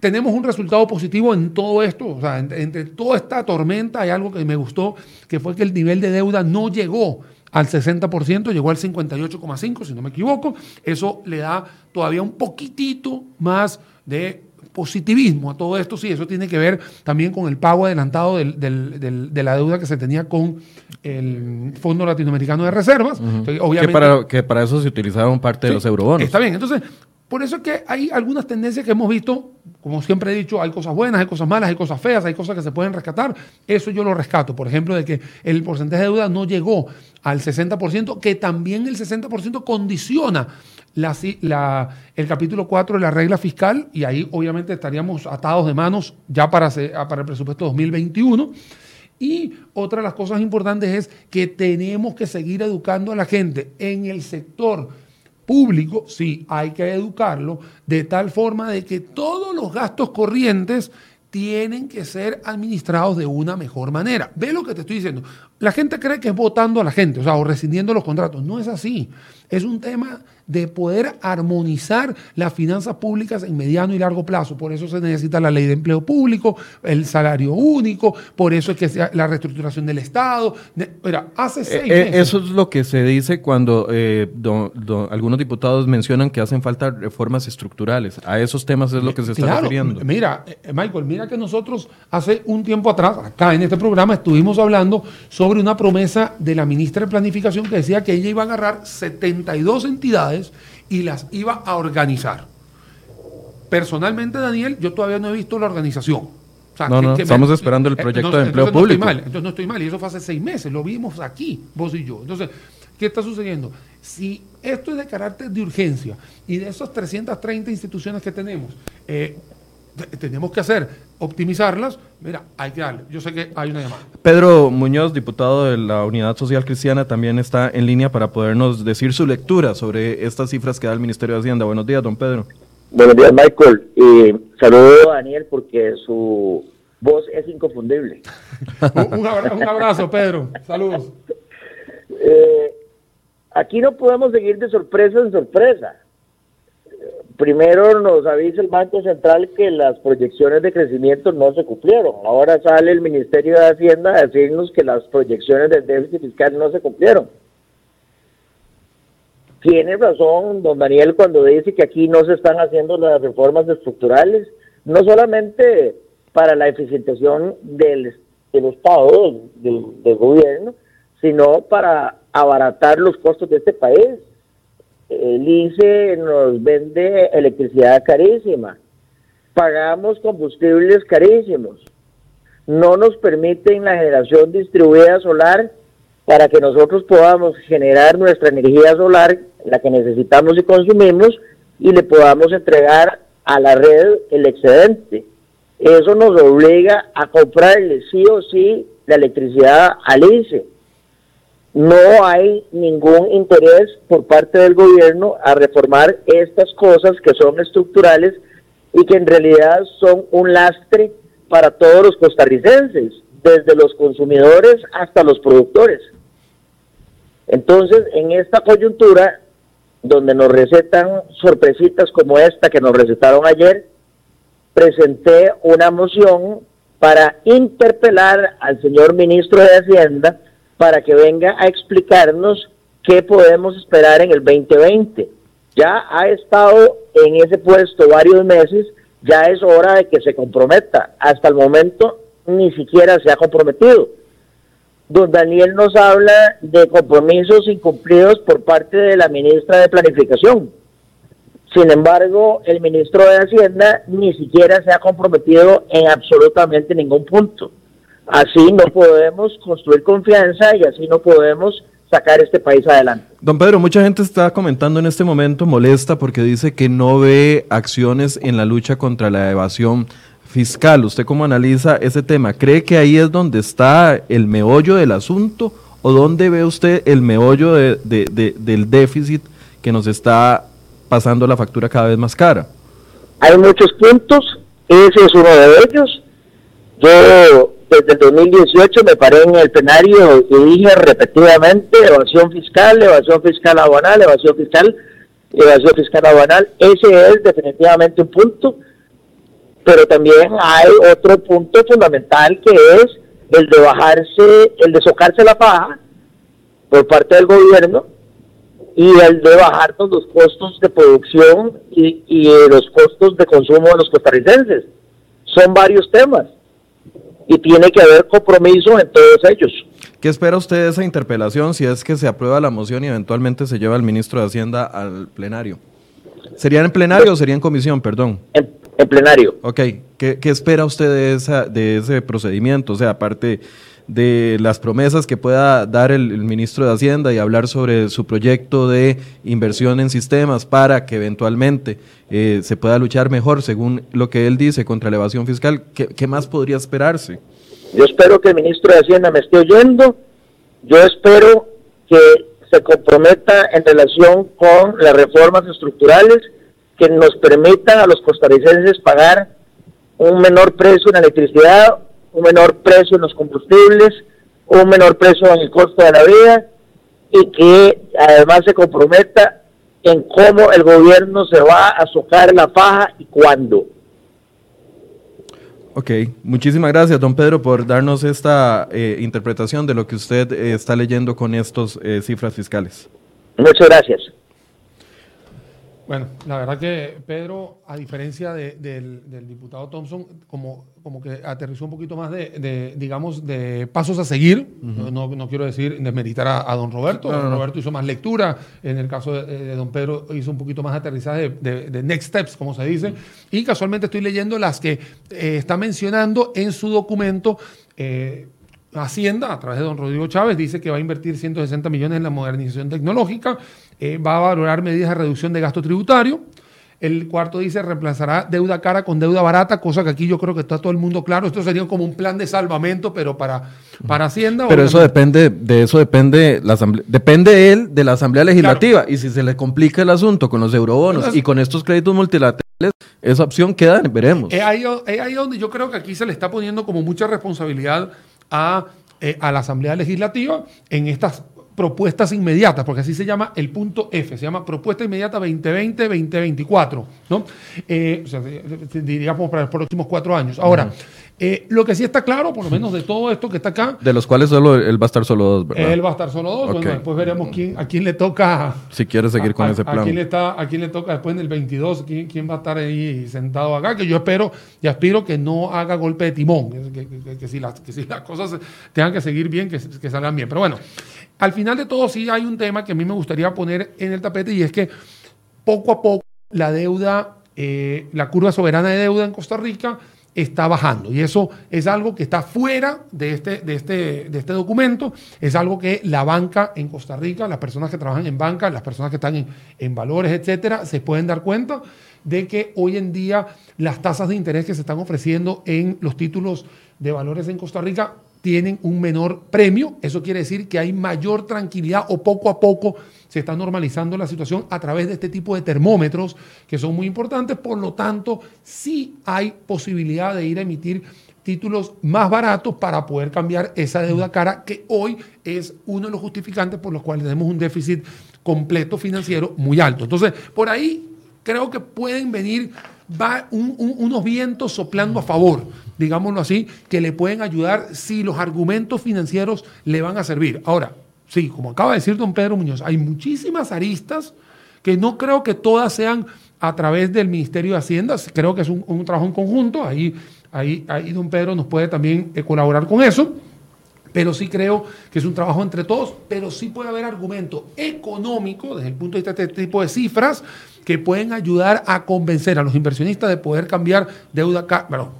tenemos un resultado positivo en todo esto, o sea, entre, toda esta tormenta hay algo que me gustó, que fue que el nivel de deuda no llegó al 60%, llegó al 58,5%, si no me equivoco. Eso le da todavía un poquitito más de positivismo a todo esto, sí, eso tiene que ver también con el pago adelantado de la deuda que se tenía con el Fondo Latinoamericano de Reservas. obviamente, que, para, eso se utilizaron parte de los eurobonos. Está bien, entonces, por eso es que hay algunas tendencias que hemos visto, como siempre he dicho, hay cosas buenas, hay cosas malas, hay cosas feas, hay cosas que se pueden rescatar. Eso yo lo rescato. Por ejemplo, de que el porcentaje de deuda no llegó al 60%, que también el 60% condiciona el capítulo 4 de la regla fiscal, y ahí obviamente estaríamos atados de manos ya para, para el presupuesto 2021. Y otra de las cosas importantes es que tenemos que seguir educando a la gente en el sector público, sí, hay que educarlo de tal forma de que todos los gastos corrientes tienen que ser administrados de una mejor manera. Ve lo que te estoy diciendo. La gente cree que es votando a la gente, o sea, o rescindiendo los contratos. No es así. Es un tema de poder armonizar las finanzas públicas en mediano y largo plazo. Por eso se necesita la ley de empleo público, el salario único, por eso es que sea la reestructuración del Estado. Mira, hace eh, seis eh, meses. Eso es lo que se dice cuando eh, algunos diputados mencionan que hacen falta reformas estructurales. A esos temas es lo que se está refiriendo. Mira, Michael, mira que nosotros hace un tiempo atrás, acá en este programa, estuvimos hablando sobre una promesa de la ministra de Planificación que decía que ella iba a agarrar 72 entidades y las iba a organizar. Personalmente, Daniel, yo todavía no he visto la organización. no, no, estamos esperando el eh, proyecto de empleo público. No estoy mal, entonces no estoy mal, y eso fue hace seis meses, lo vimos aquí, vos y yo. Entonces, ¿qué está sucediendo? Si esto es de carácter de urgencia y de esas 330 instituciones que tenemos, eh, tenemos que hacer, optimizarlas, mira, hay que darle. Yo sé que hay una llamada. Pedro Muñoz, diputado de la Unidad Social Cristiana, también está en línea para podernos decir su lectura sobre estas cifras que da el Ministerio de Hacienda. Buenos días, don Pedro. Buenos días, Michael. y saludo a Daniel porque su vos es inconfundible. un, abrazo, Pedro. Saludos. Eh, aquí no podemos seguir de sorpresa en sorpresa. Primero nos avisa el Banco Central que las proyecciones de crecimiento no se cumplieron. Ahora sale el Ministerio de Hacienda a decirnos que las proyecciones del déficit fiscal no se cumplieron. Tiene razón don Daniel cuando dice que aquí no se están haciendo las reformas estructurales, no solamente para la eficientización del, del Estado, del, del gobierno, sino para abaratar los costos de este país el ICE nos vende electricidad carísima, pagamos combustibles carísimos, no nos permiten la generación distribuida solar para que nosotros podamos generar nuestra energía solar, la que necesitamos y consumimos, y le podamos entregar a la red el excedente. Eso nos obliga a comprarle sí o sí la electricidad al ICE no hay ningún interés por parte del gobierno a reformar estas cosas que son estructurales y que en realidad son un lastre para todos los costarricenses, desde los consumidores hasta los productores. Entonces, en esta coyuntura, donde nos recetan sorpresitas como esta que nos recetaron ayer, presenté una moción para interpelar al señor ministro de Hacienda para que venga a explicarnos qué podemos esperar en el 2020. Ya ha estado en ese puesto varios meses, ya es hora de que se comprometa. Hasta el momento ni siquiera se ha comprometido. Don Daniel nos habla de compromisos incumplidos por parte de la ministra de Planificación. Sin embargo, el ministro de Hacienda ni siquiera se ha comprometido en absolutamente ningún punto. Así no podemos construir confianza y así no podemos sacar este país adelante. Don Pedro, mucha gente está comentando en este momento molesta porque dice que no ve acciones en la lucha contra la evasión fiscal. ¿Usted cómo analiza ese tema? ¿Cree que ahí es donde está el meollo del asunto o dónde ve usted el meollo del déficit que nos está pasando la factura cada vez más cara? Hay muchos puntos, ese es uno de ellos. Yo desde el 2018 me paré en el plenario y dije repetidamente evasión fiscal, evasión fiscal aduanal, evasión fiscal, evasión fiscal aduanal. Ese es definitivamente un punto, pero también hay otro punto fundamental que es el de bajarse, el de socarse la paja por parte del gobierno y el de bajar los costos de producción y, y los costos de consumo de los costarricenses. Son varios temas y tiene que haber compromiso en todos ellos. ¿Qué espera usted de esa interpelación si es que se aprueba la moción y eventualmente se lleva al ministro de Hacienda al plenario? ¿Sería en plenario o sería en comisión, perdón? En, plenario. Ok, ¿Qué, ¿Qué, espera usted de, esa, de ese procedimiento? O sea, aparte de las promesas que pueda dar el, ministro de Hacienda y hablar sobre su proyecto de inversión en sistemas para que eventualmente eh, se pueda luchar mejor, según lo que él dice, contra la evasión fiscal. ¿Qué, más podría esperarse? Yo espero que el ministro de Hacienda me esté oyendo. Yo espero que se comprometa en relación con las reformas estructurales que nos permitan a los costarricenses pagar un menor precio en electricidad, un menor precio en los combustibles, un menor precio en el costo de la vida y que además se comprometa en cómo el gobierno se va a socar la faja y cuándo. Ok, muchísimas gracias, don Pedro, por darnos esta eh, interpretación de lo que usted eh, está leyendo con estas eh, cifras fiscales. Muchas gracias. Bueno, la verdad que Pedro, a diferencia del, diputado Thompson, como, como que aterrizó un poquito más de, digamos, de pasos a seguir. no, quiero decir desmeritar a, a don Roberto. don Roberto hizo más lectura. En el caso de, don Pedro hizo un poquito más aterrizaje de, next steps, como se dice. Y casualmente estoy leyendo las que eh, está mencionando en su documento. Eh, Hacienda, a través de don Rodrigo Chávez, dice que va a invertir 160 millones en la modernización tecnológica, eh, va a valorar medidas de reducción de gasto tributario. El cuarto dice reemplazará deuda cara con deuda barata, cosa que aquí yo creo que está todo el mundo claro. Esto sería como un plan de salvamento, pero para, para Hacienda. Pero eso depende, de eso depende, la depende él de la Asamblea Legislativa. Y si se le complica el asunto con los eurobonos y con estos créditos multilaterales esa opción queda, veremos. Es ahí, es ahí donde yo creo que aquí se le está poniendo como mucha responsabilidad a, eh, a la Asamblea Legislativa en estas propuestas inmediatas, porque así se llama el punto F, se llama propuesta inmediata 2020-2024, ¿no? Eh, o sea, diríamos para los próximos cuatro años. Ahora, eh, lo que sí está claro, por lo menos de todo esto que está acá. De los cuales solo él va a estar solo dos, ¿verdad? Él va a estar solo dos. Bueno, después veremos quién, a quién le toca. Si quiere seguir con ese plan. A quién, le está, a quién le toca después en el 22, quién, quién va a estar ahí sentado acá. Que yo espero y aspiro que no haga golpe de timón. Que, si, las, que si las cosas tengan que seguir bien, que, que salgan bien. Pero bueno, al final de todo sí hay un tema que a mí me gustaría poner en el tapete y es que poco a poco la deuda, eh, la curva soberana de deuda en Costa Rica está bajando. Y eso es algo que está fuera de este, de, este, de este documento. Es algo que la banca en Costa Rica, las personas que trabajan en banca, las personas que están en, en valores, etcétera, se pueden dar cuenta de que hoy en día las tasas de interés que se están ofreciendo en los títulos de valores en Costa Rica tienen un menor premio. Eso quiere decir que hay mayor tranquilidad o poco a poco se está normalizando la situación a través de este tipo de termómetros que son muy importantes. Por lo tanto, sí hay posibilidad de ir a emitir títulos más baratos para poder cambiar esa deuda cara que hoy es uno de los justificantes por los cuales tenemos un déficit completo financiero muy alto. Entonces, por ahí creo que pueden venir va unos vientos soplando a favor, digámoslo así, que le pueden ayudar si los argumentos financieros le van a servir. Ahora, sí, como acaba de decir don Pedro Muñoz, hay muchísimas aristas que no creo que todas sean a través del Ministerio de Hacienda, creo que es un, trabajo en conjunto, ahí, ahí, ahí don Pedro nos puede también eh, colaborar con eso pero sí creo que es un trabajo entre todos, pero sí puede haber argumento económico desde el punto de vista de este tipo de cifras que pueden ayudar a convencer a los inversionistas de poder cambiar deuda, bueno,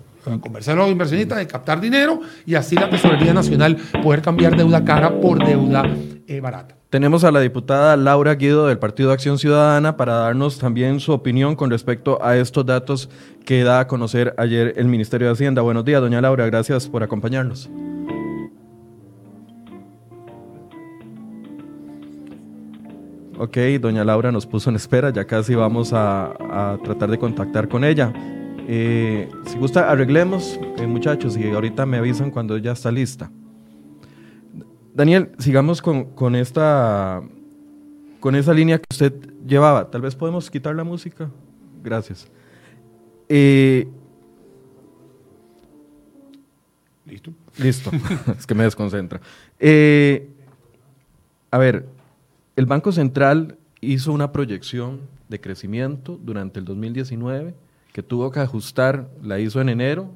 convencer a los inversionistas de captar dinero y así la Tesorería Nacional poder cambiar deuda cara por deuda eh, barata. Tenemos a la diputada Laura Guido del Partido Acción Ciudadana para darnos también su opinión con respecto a estos datos que da a conocer ayer el Ministerio de Hacienda. Buenos días, doña Laura, gracias por acompañarnos. Ok, doña Laura nos puso en espera, ya casi vamos a, tratar de contactar con ella. Eh, si gusta, arreglemos, eh, muchachos, y ahorita me avisan cuando ya está lista. Daniel, sigamos con, esta, con esa línea que usted llevaba. Tal vez podemos quitar la música. Gracias. Eh, listo. Listo. es que me desconcentra. a ver, el Banco Central hizo una proyección de crecimiento durante el 2019 que tuvo que ajustar, la hizo en enero,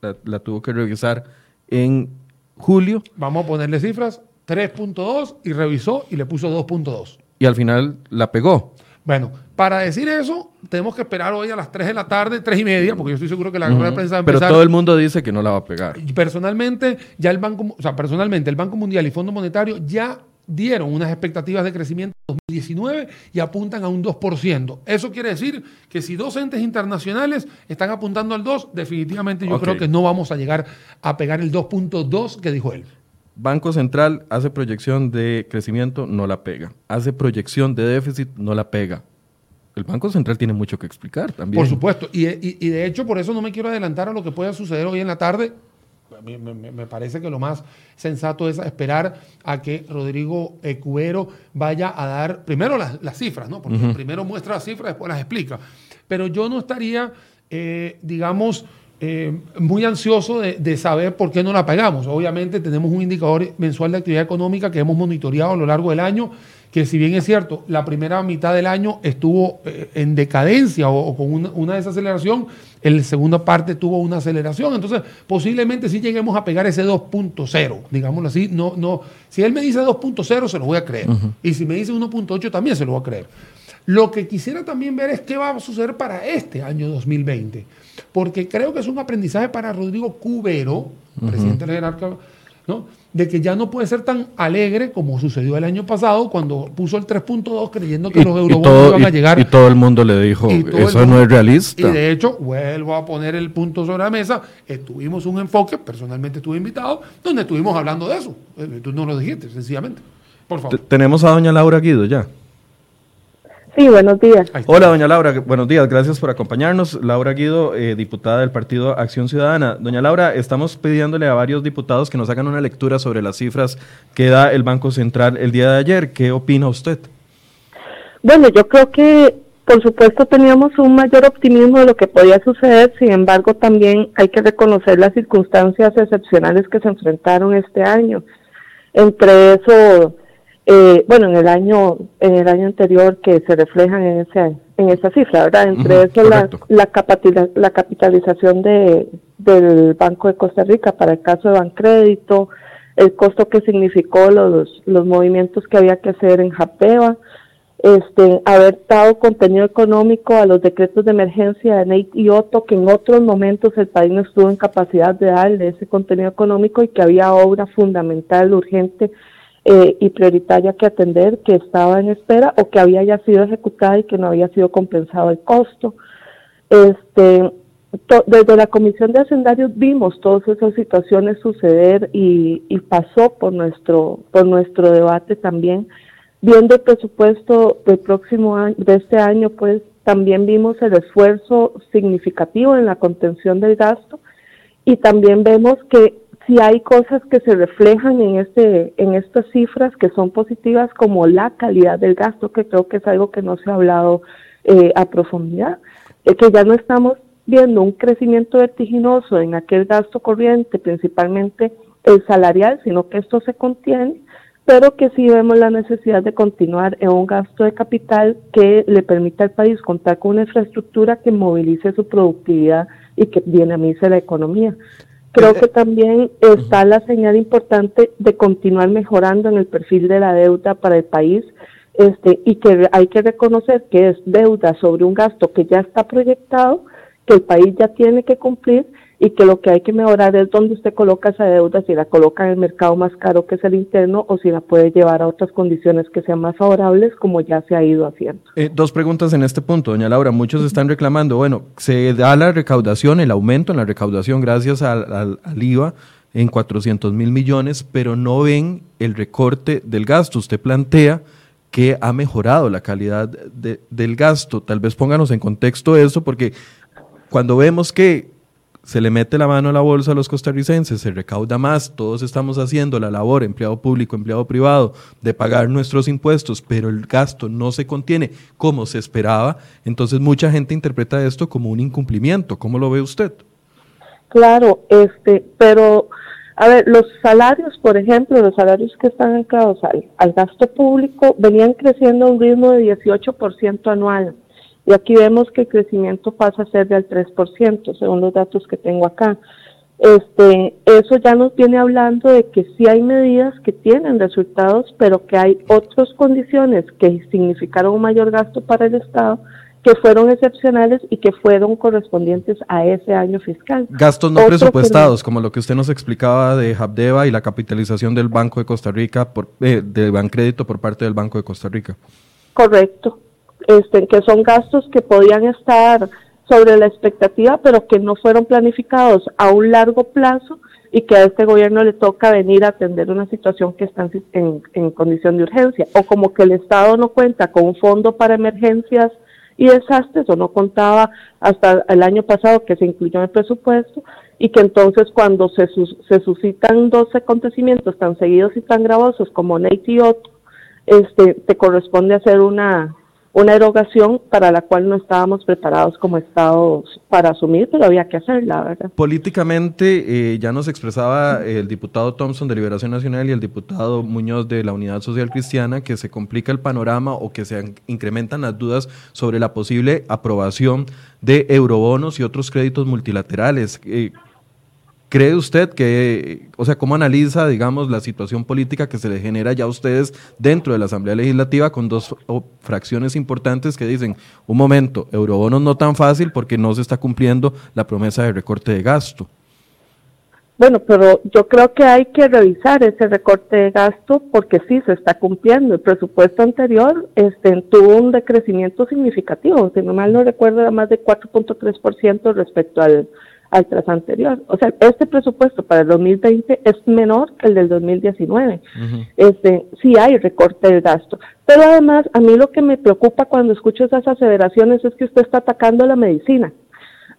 la, tuvo que revisar en julio. Vamos a ponerle cifras, 3.2 y revisó y le puso 2.2. Y al final la pegó. Bueno, para decir eso, tenemos que esperar hoy a las 3 de la tarde, 3 y media, porque yo estoy seguro que la rueda de prensa va a empezar. Pero todo el mundo dice que no la va a pegar. Personalmente, ya el Banco, o sea, personalmente, el Banco Mundial y Fondo Monetario ya dieron unas expectativas de crecimiento en 2019 y apuntan a un 2%. Eso quiere decir que si dos entes internacionales están apuntando al 2, definitivamente yo creo que no vamos a llegar a pegar el 2.2 que dijo él. Banco Central hace proyección de crecimiento, no la pega. Hace proyección de déficit, no la pega. El Banco Central tiene mucho que explicar también. Por supuesto. Y, y de hecho, por eso no me quiero adelantar a lo que pueda suceder hoy en la tarde me, parece que lo más sensato es esperar a que Rodrigo Cubero vaya a dar primero las, cifras, ¿no? Porque primero muestra las cifras, después las explica. Pero yo no estaría, eh, digamos, eh, muy ansioso de, de, saber por qué no la pagamos. Obviamente tenemos un indicador mensual de actividad económica que hemos monitoreado a lo largo del año que si bien es cierto, la primera mitad del año estuvo eh, en decadencia o, con una, desaceleración, en la segunda parte tuvo una aceleración. Entonces, posiblemente sí lleguemos a pegar ese 2.0, digámoslo así. No, no, si él me dice 2.0, se lo voy a creer. Y si me dice 1.8, también se lo voy a creer. Lo que quisiera también ver es qué va a suceder para este año 2020, porque creo que es un aprendizaje para Rodrigo Cubero, presidente del jerarca de que ya no puede ser tan alegre como sucedió el año pasado cuando puso el 3.2 creyendo que los eurobonos iban a llegar. Y todo el mundo le dijo, eso no es realista. Y de hecho, vuelvo a poner el punto sobre la mesa, tuvimos un enfoque, personalmente estuve invitado, donde estuvimos hablando de eso. Eh, tú no lo dijiste, sencillamente. Por favor. Tenemos a doña Laura Guido ya. Sí, buenos días. Hola, doña Laura, buenos días, gracias por acompañarnos. Laura Guido, eh, diputada del Partido Acción Ciudadana. Doña Laura, estamos pidiéndole a varios diputados que nos hagan una lectura sobre las cifras que da el Banco Central el día de ayer. ¿Qué opina usted? Bueno, yo creo que por supuesto teníamos un mayor optimismo de lo que podía suceder, sin embargo también hay que reconocer las circunstancias excepcionales que se enfrentaron este año. Entre eso, eh, bueno, en el año en el año anterior que se reflejan en ese en esa cifra, ¿verdad? Entre eso la, la, la capitalización de, del Banco de Costa Rica para el caso de Bancrédito, el costo que significó los, los movimientos que había que hacer en Japeva, este, haber dado contenido económico a los decretos de emergencia de Nate y Otto, que en otros momentos el país no estuvo en capacidad de darle ese contenido económico y que había obra fundamental, urgente eh, y prioritaria que atender, que estaba en espera o que había ya sido ejecutada y que no había sido compensado el costo. Este, desde la Comisión de Hacendarios vimos todas esas situaciones suceder y, y pasó por nuestro, por nuestro debate también Viendo el presupuesto del próximo año, de este año, pues también vimos el esfuerzo significativo en la contención del gasto y también vemos que si hay cosas que se reflejan en este en estas cifras que son positivas como la calidad del gasto que creo que es algo que no se ha hablado eh, a profundidad es que ya no estamos viendo un crecimiento vertiginoso en aquel gasto corriente principalmente el salarial sino que esto se contiene pero que sí vemos la necesidad de continuar en un gasto de capital que le permita al país contar con una infraestructura que movilice su productividad y que dinamice la economía. Creo eh, que también está la señal importante de continuar mejorando en el perfil de la deuda para el país este, y que hay que reconocer que es deuda sobre un gasto que ya está proyectado, que el país ya tiene que cumplir y que lo que hay que mejorar es dónde usted coloca esa deuda, si la coloca en el mercado más caro que es el interno o si la puede llevar a otras condiciones que sean más favorables como ya se ha ido haciendo. Eh, dos preguntas en este punto, doña Laura. Muchos están reclamando, bueno, se da la recaudación, el aumento en la recaudación gracias al, IVA en 400 mil millones, pero no ven el recorte del gasto. Usted plantea que ha mejorado la calidad del gasto. Tal vez pónganos en contexto eso, porque cuando vemos que se le mete la mano a la bolsa a los costarricenses, se recauda más, todos estamos haciendo la labor, empleado público, empleado privado, de pagar nuestros impuestos, pero el gasto no se contiene como se esperaba, entonces mucha gente interpreta esto como un incumplimiento. ¿Cómo lo ve usted? Claro, este, pero a ver, los salarios, por ejemplo, los salarios que están anclados al, al gasto público venían creciendo a un ritmo de 18% anual. Y aquí vemos que el crecimiento pasa a ser del 3%, según los datos que tengo acá. Este, eso ya nos viene hablando de que sí hay medidas que tienen resultados, pero que hay otras condiciones que significaron un mayor gasto para el Estado que fueron excepcionales y que fueron correspondientes a ese año fiscal. Gastos no presupuestados, como lo que usted nos explicaba de Habdeba y la capitalización del Banco de Costa Rica, por, eh, de Bancrédito por parte del Banco de Costa Rica. Correcto este, que son gastos que podían estar sobre la expectativa, pero que no fueron planificados a un largo plazo y que a este gobierno le toca venir a atender una situación que está en, en, condición de urgencia, o como que el Estado no cuenta con un fondo para emergencias y desastres, o no contaba hasta el año pasado que se incluyó en el presupuesto, y que entonces cuando se, se suscitan dos acontecimientos tan seguidos y tan gravosos como Nate y otro, este, te corresponde hacer una, una erogación para la cual no estábamos preparados como Estados para asumir, pero había que hacerla, ¿verdad? Políticamente, eh, ya nos expresaba el diputado Thompson de Liberación Nacional y el diputado Muñoz de la Unidad Social Cristiana que se complica el panorama o que se incrementan las dudas sobre la posible aprobación de eurobonos y otros créditos multilaterales. Eh, ¿Cree usted que, o sea, cómo analiza, digamos, la situación política que se le genera ya a ustedes dentro de la Asamblea Legislativa con dos fracciones importantes que dicen, un momento, eurobonos no tan fácil porque no se está cumpliendo la promesa de recorte de gasto? Bueno, pero yo creo que hay que revisar ese recorte de gasto porque sí se está cumpliendo. El presupuesto anterior este, tuvo un decrecimiento significativo, si no mal no recuerdo, era más de 4.3% respecto al al tras anterior. O sea, este presupuesto para el 2020 es menor que el del 2019. este, sí hay recorte del gasto. Pero además, a mí lo que me preocupa cuando escucho esas aseveraciones es que usted está atacando la medicina.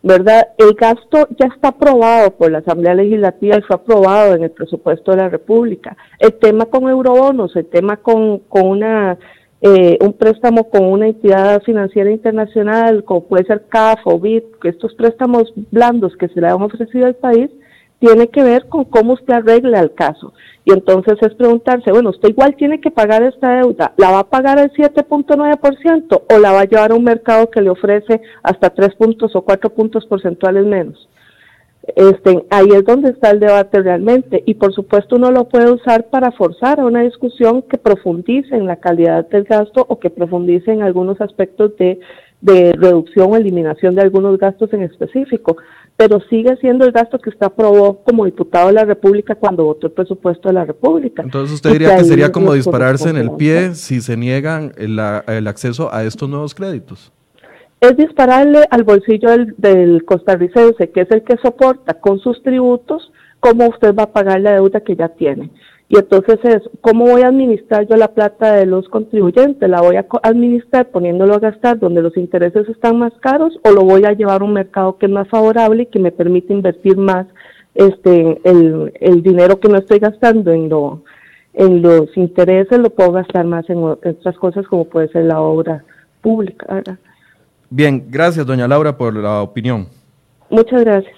¿verdad? El gasto ya está aprobado por la Asamblea Legislativa y fue aprobado en el presupuesto de la República. El tema con eurobonos, el tema con, con una eh, un préstamo con una entidad financiera internacional, como puede ser CAF o BID, estos préstamos blandos que se le han ofrecido al país, tiene que ver con cómo usted arregla el caso. Y entonces es preguntarse, bueno, usted igual tiene que pagar esta deuda, ¿la va a pagar al 7.9% o la va a llevar a un mercado que le ofrece hasta 3 puntos o 4 puntos porcentuales menos? Este, ahí es donde está el debate realmente. Y por supuesto uno lo puede usar para forzar a una discusión que profundice en la calidad del gasto o que profundice en algunos aspectos de, de reducción o eliminación de algunos gastos en específico, pero sigue siendo el gasto que usted aprobó como diputado de la República cuando votó el presupuesto de la República. Entonces usted diría que, sería como dispararse en el pie si se niegan el, el acceso a estos nuevos créditos es dispararle al bolsillo del, costarricense, que es el que soporta con sus tributos cómo usted va a pagar la deuda que ya tiene. Y entonces es, ¿cómo voy a administrar yo la plata de los contribuyentes? ¿La voy a administrar poniéndolo a gastar donde los intereses están más caros o lo voy a llevar a un mercado que es más favorable y que me permite invertir más este el, dinero que no estoy gastando en lo en los intereses lo puedo gastar más en otras cosas como puede ser la obra pública. Bien, gracias doña Laura por la opinión. Muchas gracias.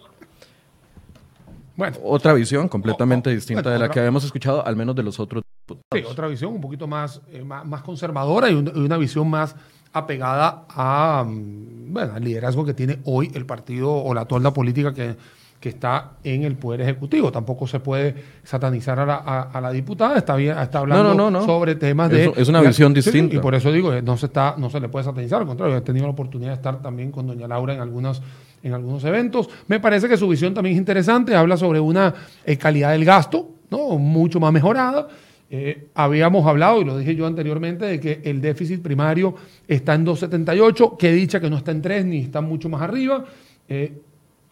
Bueno, otra visión completamente distinta de la que habíamos escuchado, al menos de los otros Sí, otra visión un poquito más, eh, más, conservadora y una, visión más apegada a, mm, bueno, al liderazgo que tiene hoy el partido o la tolda política que, que está en el Poder Ejecutivo. Tampoco se puede satanizar a la, a, la diputada, está, bien, está hablando sobre temas de... Es una visión distinta. y por eso digo, no se, está, no se le puede satanizar, al contrario, he tenido la oportunidad de estar también con doña Laura en algunos, en algunos eventos. Me parece que su visión también es interesante, habla sobre una eh, calidad del gasto, ¿no? mucho más mejorada. Eh, habíamos hablado, y lo dije yo anteriormente, de que el déficit primario está en 2,78, que dicha que no está en 3 ni está mucho más arriba. Eh,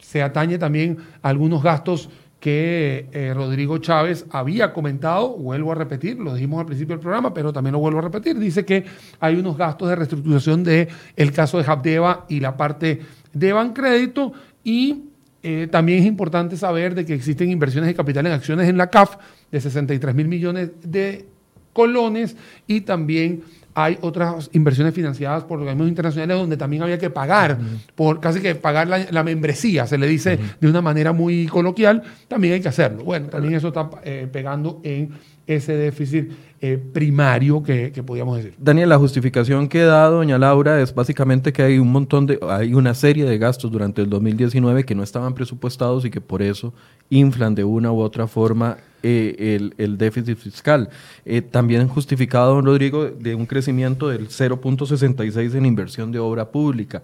se atañe también a algunos gastos que eh, Rodrigo Chávez había comentado, vuelvo a repetir, lo dijimos al principio del programa, pero también lo vuelvo a repetir, dice que hay unos gastos de reestructuración del el caso de Habdeba y la parte de Bancrédito y eh, también es importante saber de que existen inversiones de capital en acciones en la CAF de 63 mil millones de colones y también hay otras inversiones financiadas por organismos internacionales donde también había que pagar, por casi que pagar la, membresía, se le dice de una manera muy coloquial, también hay que hacerlo. Bueno, también eso está eh, pegando en ese déficit eh, primario que, podíamos decir. Daniel, la justificación que da doña Laura es básicamente que hay un montón de, hay una serie de gastos durante el 2019 que no estaban presupuestados y que por eso inflan de una u otra forma eh, el, déficit fiscal. Eh, también justificado, don Rodrigo, de un crecimiento del 0.66 en inversión de obra pública.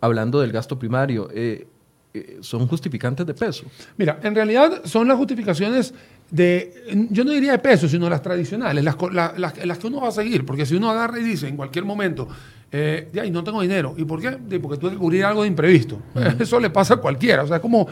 Hablando del gasto primario, ¿son justificantes de peso? Mira, en realidad son las justificaciones de, yo no diría de peso, sino las tradicionales, las, las, que uno va a seguir, porque si uno agarra y dice en cualquier momento, eh, ya, y no tengo dinero. ¿Y por qué? Porque tuve que cubrir algo de imprevisto. Eso le pasa a cualquiera. O sea, es como,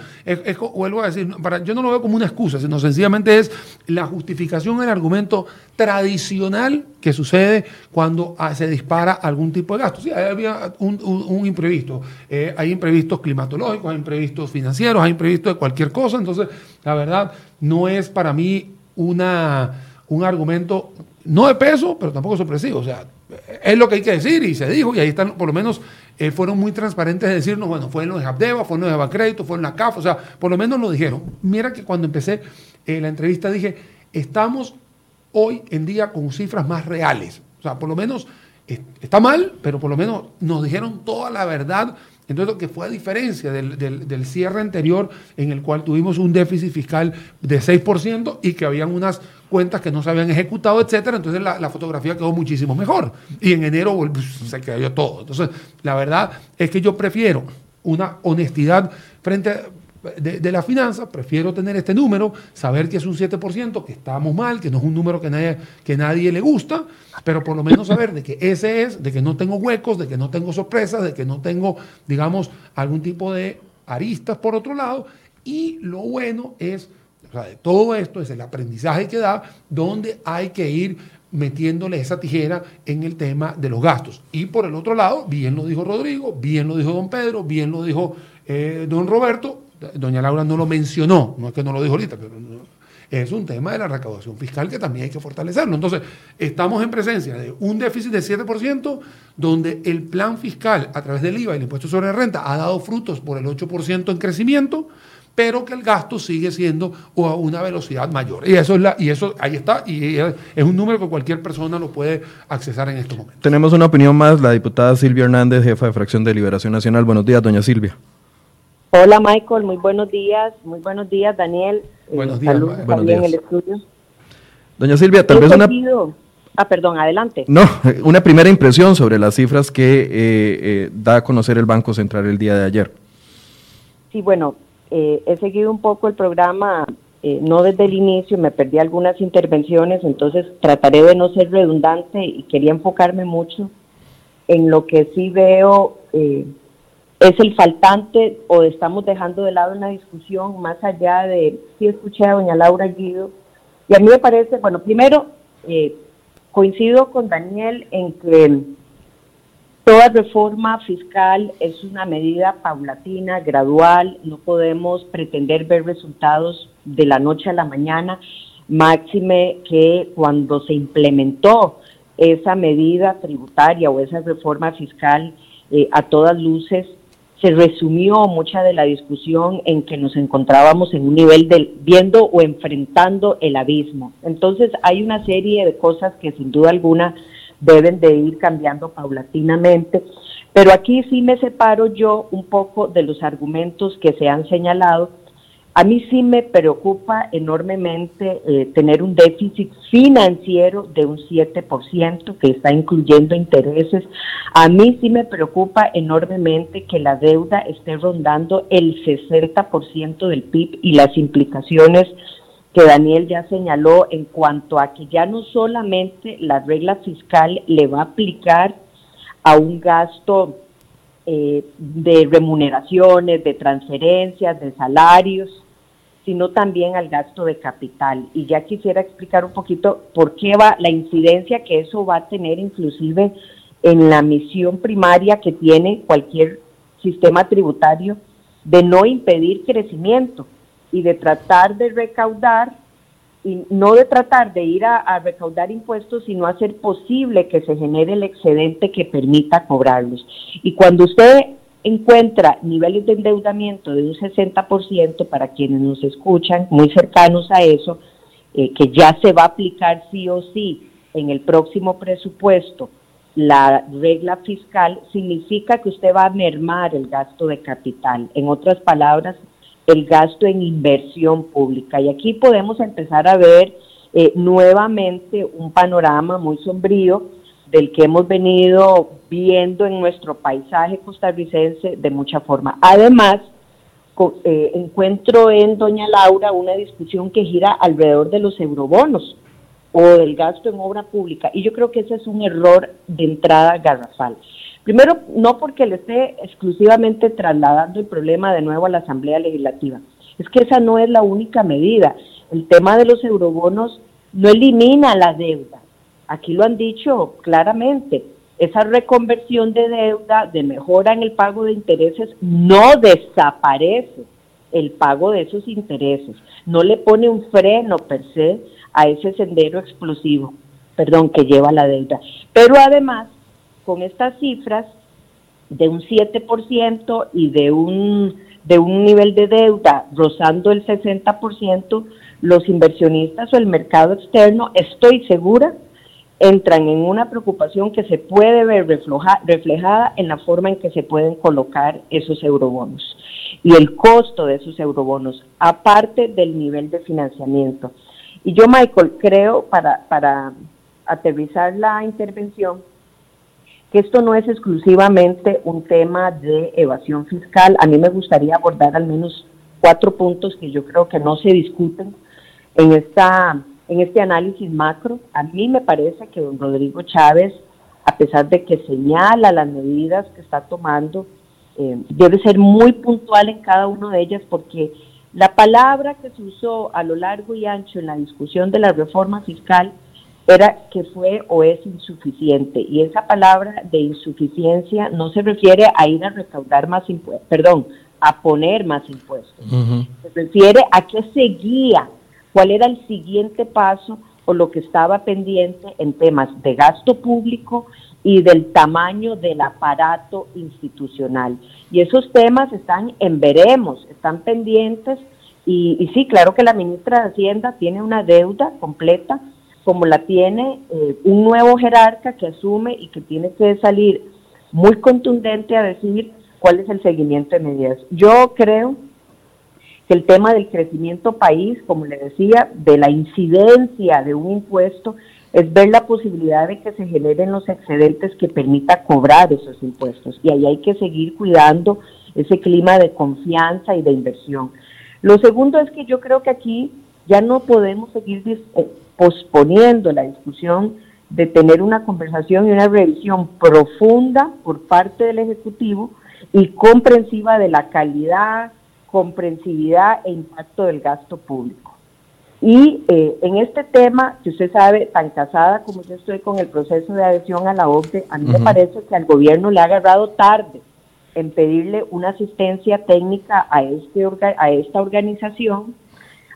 vuelvo a decir, para, yo no lo veo como una excusa, sino sencillamente es la justificación, el argumento tradicional que sucede cuando ah, se dispara algún tipo de gasto. Sí, había un, imprevisto. Eh, hay imprevistos climatológicos, hay imprevistos financieros, hay imprevistos de cualquier cosa. Entonces, la verdad, no es para mí una, un argumento, no de peso, pero tampoco sorpresivo. O sea, es lo que hay que decir y se dijo y ahí están, por lo menos eh, fueron muy transparentes de decirnos, bueno, fue en los de Abdeva, fue en los de Bacrédito, fue en la CAF, o sea, por lo menos lo dijeron. Mira que cuando empecé eh, la entrevista dije, estamos hoy en día con cifras más reales. O sea, por lo menos está mal, pero por lo menos nos dijeron toda la verdad entonces, lo que fue a diferencia del, cierre anterior, en el cual tuvimos un déficit fiscal de 6% y que habían unas cuentas que no se habían ejecutado, etcétera, entonces la, fotografía quedó muchísimo mejor. Y en enero pues, se cayó todo. Entonces, la verdad es que yo prefiero una honestidad frente a, de, la finanza, prefiero tener este número, saber que es un 7%, que estamos mal, que no es un número que nadie, que nadie le gusta, pero por lo menos saber de que ese es, de que no tengo huecos, de que no tengo sorpresas, de que no tengo, digamos, algún tipo de aristas por otro lado, y lo bueno es, o sea, de todo esto es el aprendizaje que da, donde hay que ir metiéndole esa tijera en el tema de los gastos. Y por el otro lado, bien lo dijo Rodrigo, bien lo dijo don Pedro, bien lo dijo eh, don Roberto, doña Laura no lo mencionó, no es que no lo dijo ahorita, pero es un tema de la recaudación fiscal que también hay que fortalecerlo. Entonces, estamos en presencia de un déficit de 7%, donde el plan fiscal a través del IVA y el impuesto sobre renta ha dado frutos por el 8% en crecimiento, pero que el gasto sigue siendo a una velocidad mayor. Y eso es la, y eso ahí está, y es un número que cualquier persona lo puede accesar en estos momentos. Tenemos una opinión más, la diputada Silvia Hernández, jefa de fracción de Liberación Nacional. Buenos días, doña Silvia. Hola Michael, muy buenos días, muy buenos días Daniel. Eh, buenos días, saludos buenos días. en el estudio. Doña Silvia, tal vez una... Ah, perdón, adelante. No, una primera impresión sobre las cifras que eh, eh, da a conocer el Banco Central el día de ayer. Sí, bueno, he seguido un poco el programa, no desde el inicio, me perdí algunas intervenciones, entonces trataré de no ser redundante y quería enfocarme mucho en lo que sí veo es el faltante o estamos dejando de lado una discusión más allá de, si escuché a doña Laura Guido, y a mí me parece, bueno, primero, eh, coincido con Daniel en que toda reforma fiscal es una medida paulatina, gradual, no podemos pretender ver resultados de la noche a la mañana, máxime que cuando se implementó esa medida tributaria o esa reforma fiscal eh, a todas luces, se resumió mucha de la discusión en que nos encontrábamos en un nivel de viendo o enfrentando el abismo. Entonces hay una serie de cosas que sin duda alguna deben de ir cambiando paulatinamente, pero aquí sí me separo yo un poco de los argumentos que se han señalado a mí sí me preocupa enormemente eh, tener un déficit financiero de un 7% que está incluyendo intereses. A mí sí me preocupa enormemente que la deuda esté rondando el 60% del PIB y las implicaciones que Daniel ya señaló en cuanto a que ya no solamente la regla fiscal le va a aplicar a un gasto eh, de remuneraciones, de transferencias, de salarios, sino también al gasto de capital. Y ya quisiera explicar un poquito por qué va la incidencia que eso va a tener inclusive en la misión primaria que tiene cualquier sistema tributario de no impedir crecimiento y de tratar de recaudar y no de tratar de ir a, recaudar impuestos, sino hacer posible que se genere el excedente que permita cobrarlos. Y cuando usted encuentra niveles de endeudamiento de un 60% para quienes nos escuchan, muy cercanos a eso, eh, que ya se va a aplicar sí o sí en el próximo presupuesto, la regla fiscal significa que usted va a mermar el gasto de capital. En otras palabras, el gasto en inversión pública. Y aquí podemos empezar a ver eh, nuevamente un panorama muy sombrío del que hemos venido viendo en nuestro paisaje costarricense de mucha forma. Además, eh, encuentro en doña Laura una discusión que gira alrededor de los eurobonos o del gasto en obra pública. Y yo creo que ese es un error de entrada garrafal. Primero, no porque le esté exclusivamente trasladando el problema de nuevo a la Asamblea Legislativa. Es que esa no es la única medida. El tema de los eurobonos no elimina la deuda. Aquí lo han dicho claramente esa reconversión de deuda, de mejora en el pago de intereses, no desaparece el pago de esos intereses, no le pone un freno per se a ese sendero explosivo, perdón, que lleva la deuda. Pero además, con estas cifras de un 7% y de un, de un nivel de deuda rozando el 60%, los inversionistas o el mercado externo, estoy segura, entran en una preocupación que se puede ver reflejada en la forma en que se pueden colocar esos eurobonos y el costo de esos eurobonos, aparte del nivel de financiamiento. Y yo, Michael, creo, para, para aterrizar la intervención, que esto no es exclusivamente un tema de evasión fiscal. A mí me gustaría abordar al menos cuatro puntos que yo creo que no se discuten en esta en este análisis macro, a mí me parece que don Rodrigo Chávez, a pesar de que señala las medidas que está tomando, eh, debe ser muy puntual en cada una de ellas porque la palabra que se usó a lo largo y ancho en la discusión de la reforma fiscal era que fue o es insuficiente. Y esa palabra de insuficiencia no se refiere a ir a recaudar más impuestos, perdón, a poner más impuestos. Se refiere a qué seguía, cuál era el siguiente paso o lo que estaba pendiente en temas de gasto público y del tamaño del aparato institucional. Y esos temas están en veremos, están pendientes y, sí, claro que la ministra de Hacienda tiene una deuda completa como la tiene eh, un nuevo jerarca que asume y que tiene que salir muy contundente a decir cuál es el seguimiento de medidas. Yo creo que el tema del crecimiento país, como le decía, de la incidencia de un impuesto, es ver la posibilidad de que se generen los excedentes que permita cobrar esos impuestos. Y ahí hay que seguir cuidando ese clima de confianza y de inversión. Lo segundo es que yo creo que aquí ya no podemos seguir eh, posponiendo la discusión de tener una conversación y una revisión profunda por parte del Ejecutivo y comprensiva de la calidad, comprensividad e impacto del gasto público. Y eh, en este tema, que usted sabe, tan casada como yo estoy con el proceso de adhesión a la OCDE, a mí me parece que al gobierno le ha agarrado tarde en pedirle una asistencia técnica a, este a esta organización,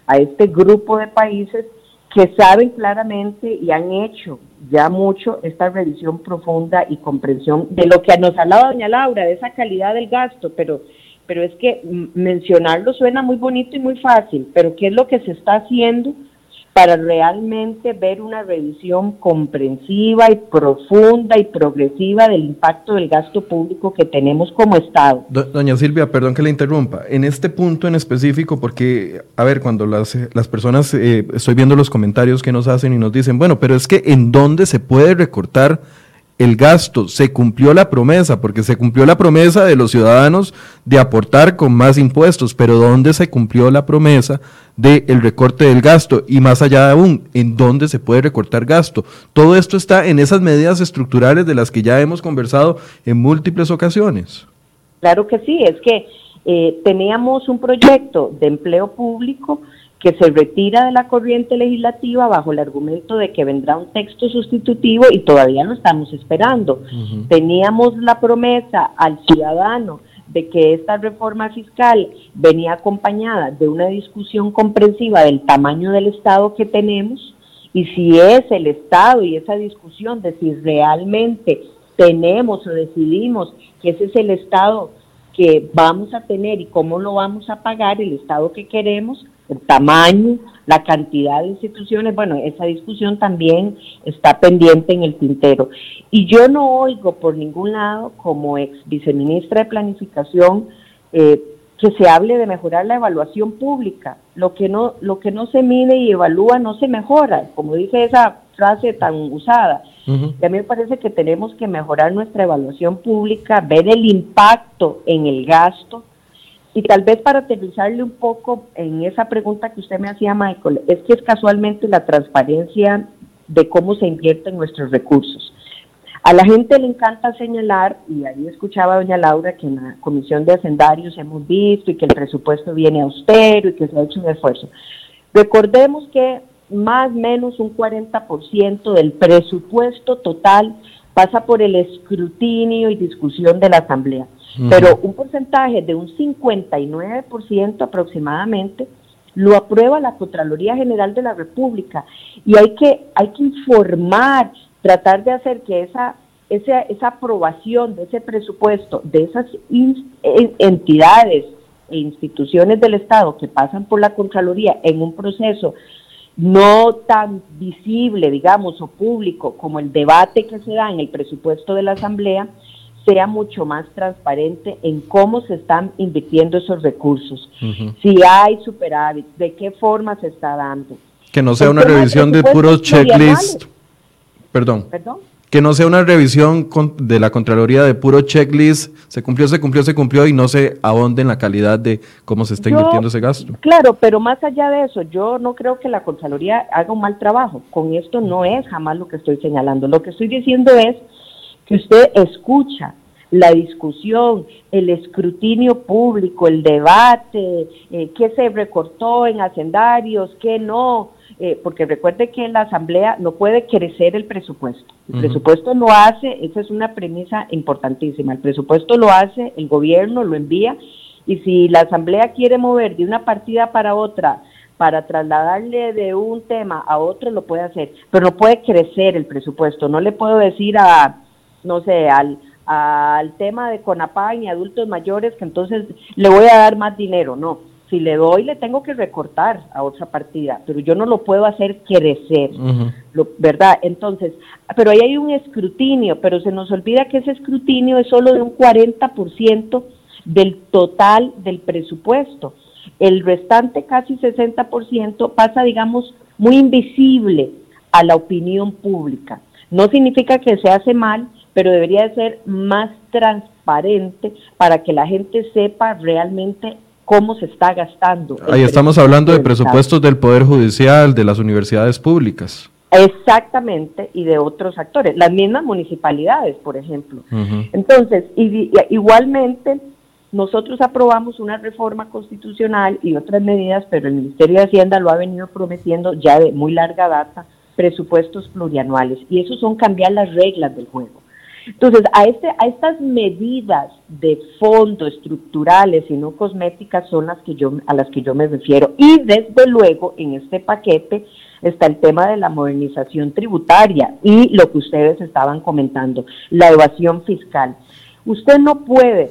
a este grupo de países que saben claramente y han hecho ya mucho esta revisión profunda y comprensión de lo que nos ha hablado doña Laura, de esa calidad del gasto, pero pero es que mencionarlo suena muy bonito y muy fácil, pero ¿qué es lo que se está haciendo para realmente ver una revisión comprensiva y profunda y progresiva del impacto del gasto público que tenemos como Estado? Doña Silvia, perdón que le interrumpa. En este punto en específico, porque, a ver, cuando las, las personas, eh, estoy viendo los comentarios que nos hacen y nos dicen, bueno, pero es que en dónde se puede recortar el gasto, se cumplió la promesa, porque se cumplió la promesa de los ciudadanos de aportar con más impuestos, pero ¿dónde se cumplió la promesa del el recorte del gasto? Y más allá aún, ¿en dónde se puede recortar gasto? Todo esto está en esas medidas estructurales de las que ya hemos conversado en múltiples ocasiones. Claro que sí, es que eh, teníamos un proyecto de empleo público que se retira de la corriente legislativa bajo el argumento de que vendrá un texto sustitutivo y todavía lo estamos esperando. Teníamos la promesa al ciudadano de que esta reforma fiscal venía acompañada de una discusión comprensiva del tamaño del Estado que tenemos y si es el Estado y esa discusión de si realmente tenemos o decidimos que ese es el Estado que vamos a tener y cómo lo vamos a pagar, el Estado que queremos, el tamaño, la cantidad de instituciones, bueno, esa discusión también está pendiente en el tintero. Y yo no oigo por ningún lado, como ex viceministra de Planificación, eh, que se hable de mejorar la evaluación pública. Lo que no, lo que no se mide y evalúa no se mejora, como dice esa frase tan usada. Y a mí me parece que tenemos que mejorar nuestra evaluación pública, ver el impacto en el gasto, y tal vez para aterrizarle un poco en esa pregunta que usted me hacía, Michael, es que es casualmente la transparencia de cómo se invierten nuestros recursos. A la gente le encanta señalar, y ahí escuchaba a doña Laura que en la Comisión de Hacendarios hemos visto y que el presupuesto viene austero y que se ha hecho un esfuerzo. Recordemos que más o menos un 40% del presupuesto total pasa por el escrutinio y discusión de la Asamblea. Pero un porcentaje de un 59% aproximadamente lo aprueba la Contraloría General de la República. Y hay que, hay que informar, tratar de hacer que esa, esa, esa aprobación de ese presupuesto, de esas entidades e instituciones del Estado que pasan por la Contraloría en un proceso no tan visible, digamos, o público como el debate que se da en el presupuesto de la Asamblea, sea mucho más transparente en cómo se están invirtiendo esos recursos. Si hay superávit, de qué forma se está dando. Que no sea una revisión de puro checklist. Perdón. Perdón. Que no sea una revisión de la Contraloría de puro checklist, se cumplió, se cumplió, se cumplió y no se ahonde en la calidad de cómo se está invirtiendo ese gasto. Claro, pero más allá de eso, yo no creo que la Contraloría haga un mal trabajo. Con esto no es jamás lo que estoy señalando. Lo que estoy diciendo es que usted escucha la discusión, el escrutinio público, el debate, eh, qué se recortó en hacendarios, qué no, eh, porque recuerde que la Asamblea no puede crecer el presupuesto. El presupuesto lo hace, esa es una premisa importantísima, el presupuesto lo hace, el gobierno lo envía, y si la Asamblea quiere mover de una partida para otra, para trasladarle de un tema a otro, lo puede hacer, pero no puede crecer el presupuesto. No le puedo decir a, no sé, al, al tema de CONAPAN y adultos mayores que entonces le voy a dar más dinero. No, si le doy le tengo que recortar a otra partida, pero yo no lo puedo hacer crecer, ¿verdad? Entonces, pero ahí hay un escrutinio, pero se nos olvida que ese escrutinio es solo de un 40% del total del presupuesto. El restante casi 60% pasa, digamos, muy invisible a la opinión pública. No significa que se hace mal, pero debería de ser más transparente para que la gente sepa realmente cómo se está gastando. Ahí estamos hablando de presupuestos del Poder Judicial, de las universidades públicas. Exactamente, y de otros actores, las mismas municipalidades, por ejemplo. Entonces, igualmente, nosotros aprobamos una reforma constitucional y otras medidas, pero el Ministerio de Hacienda lo ha venido prometiendo ya de muy larga data, presupuestos plurianuales, y eso son cambiar las reglas del juego. Entonces, a, este, a estas medidas de fondo estructurales y no cosméticas son las que yo, a las que yo me refiero. Y desde luego, en este paquete está el tema de la modernización tributaria y lo que ustedes estaban comentando, la evasión fiscal. Usted no puede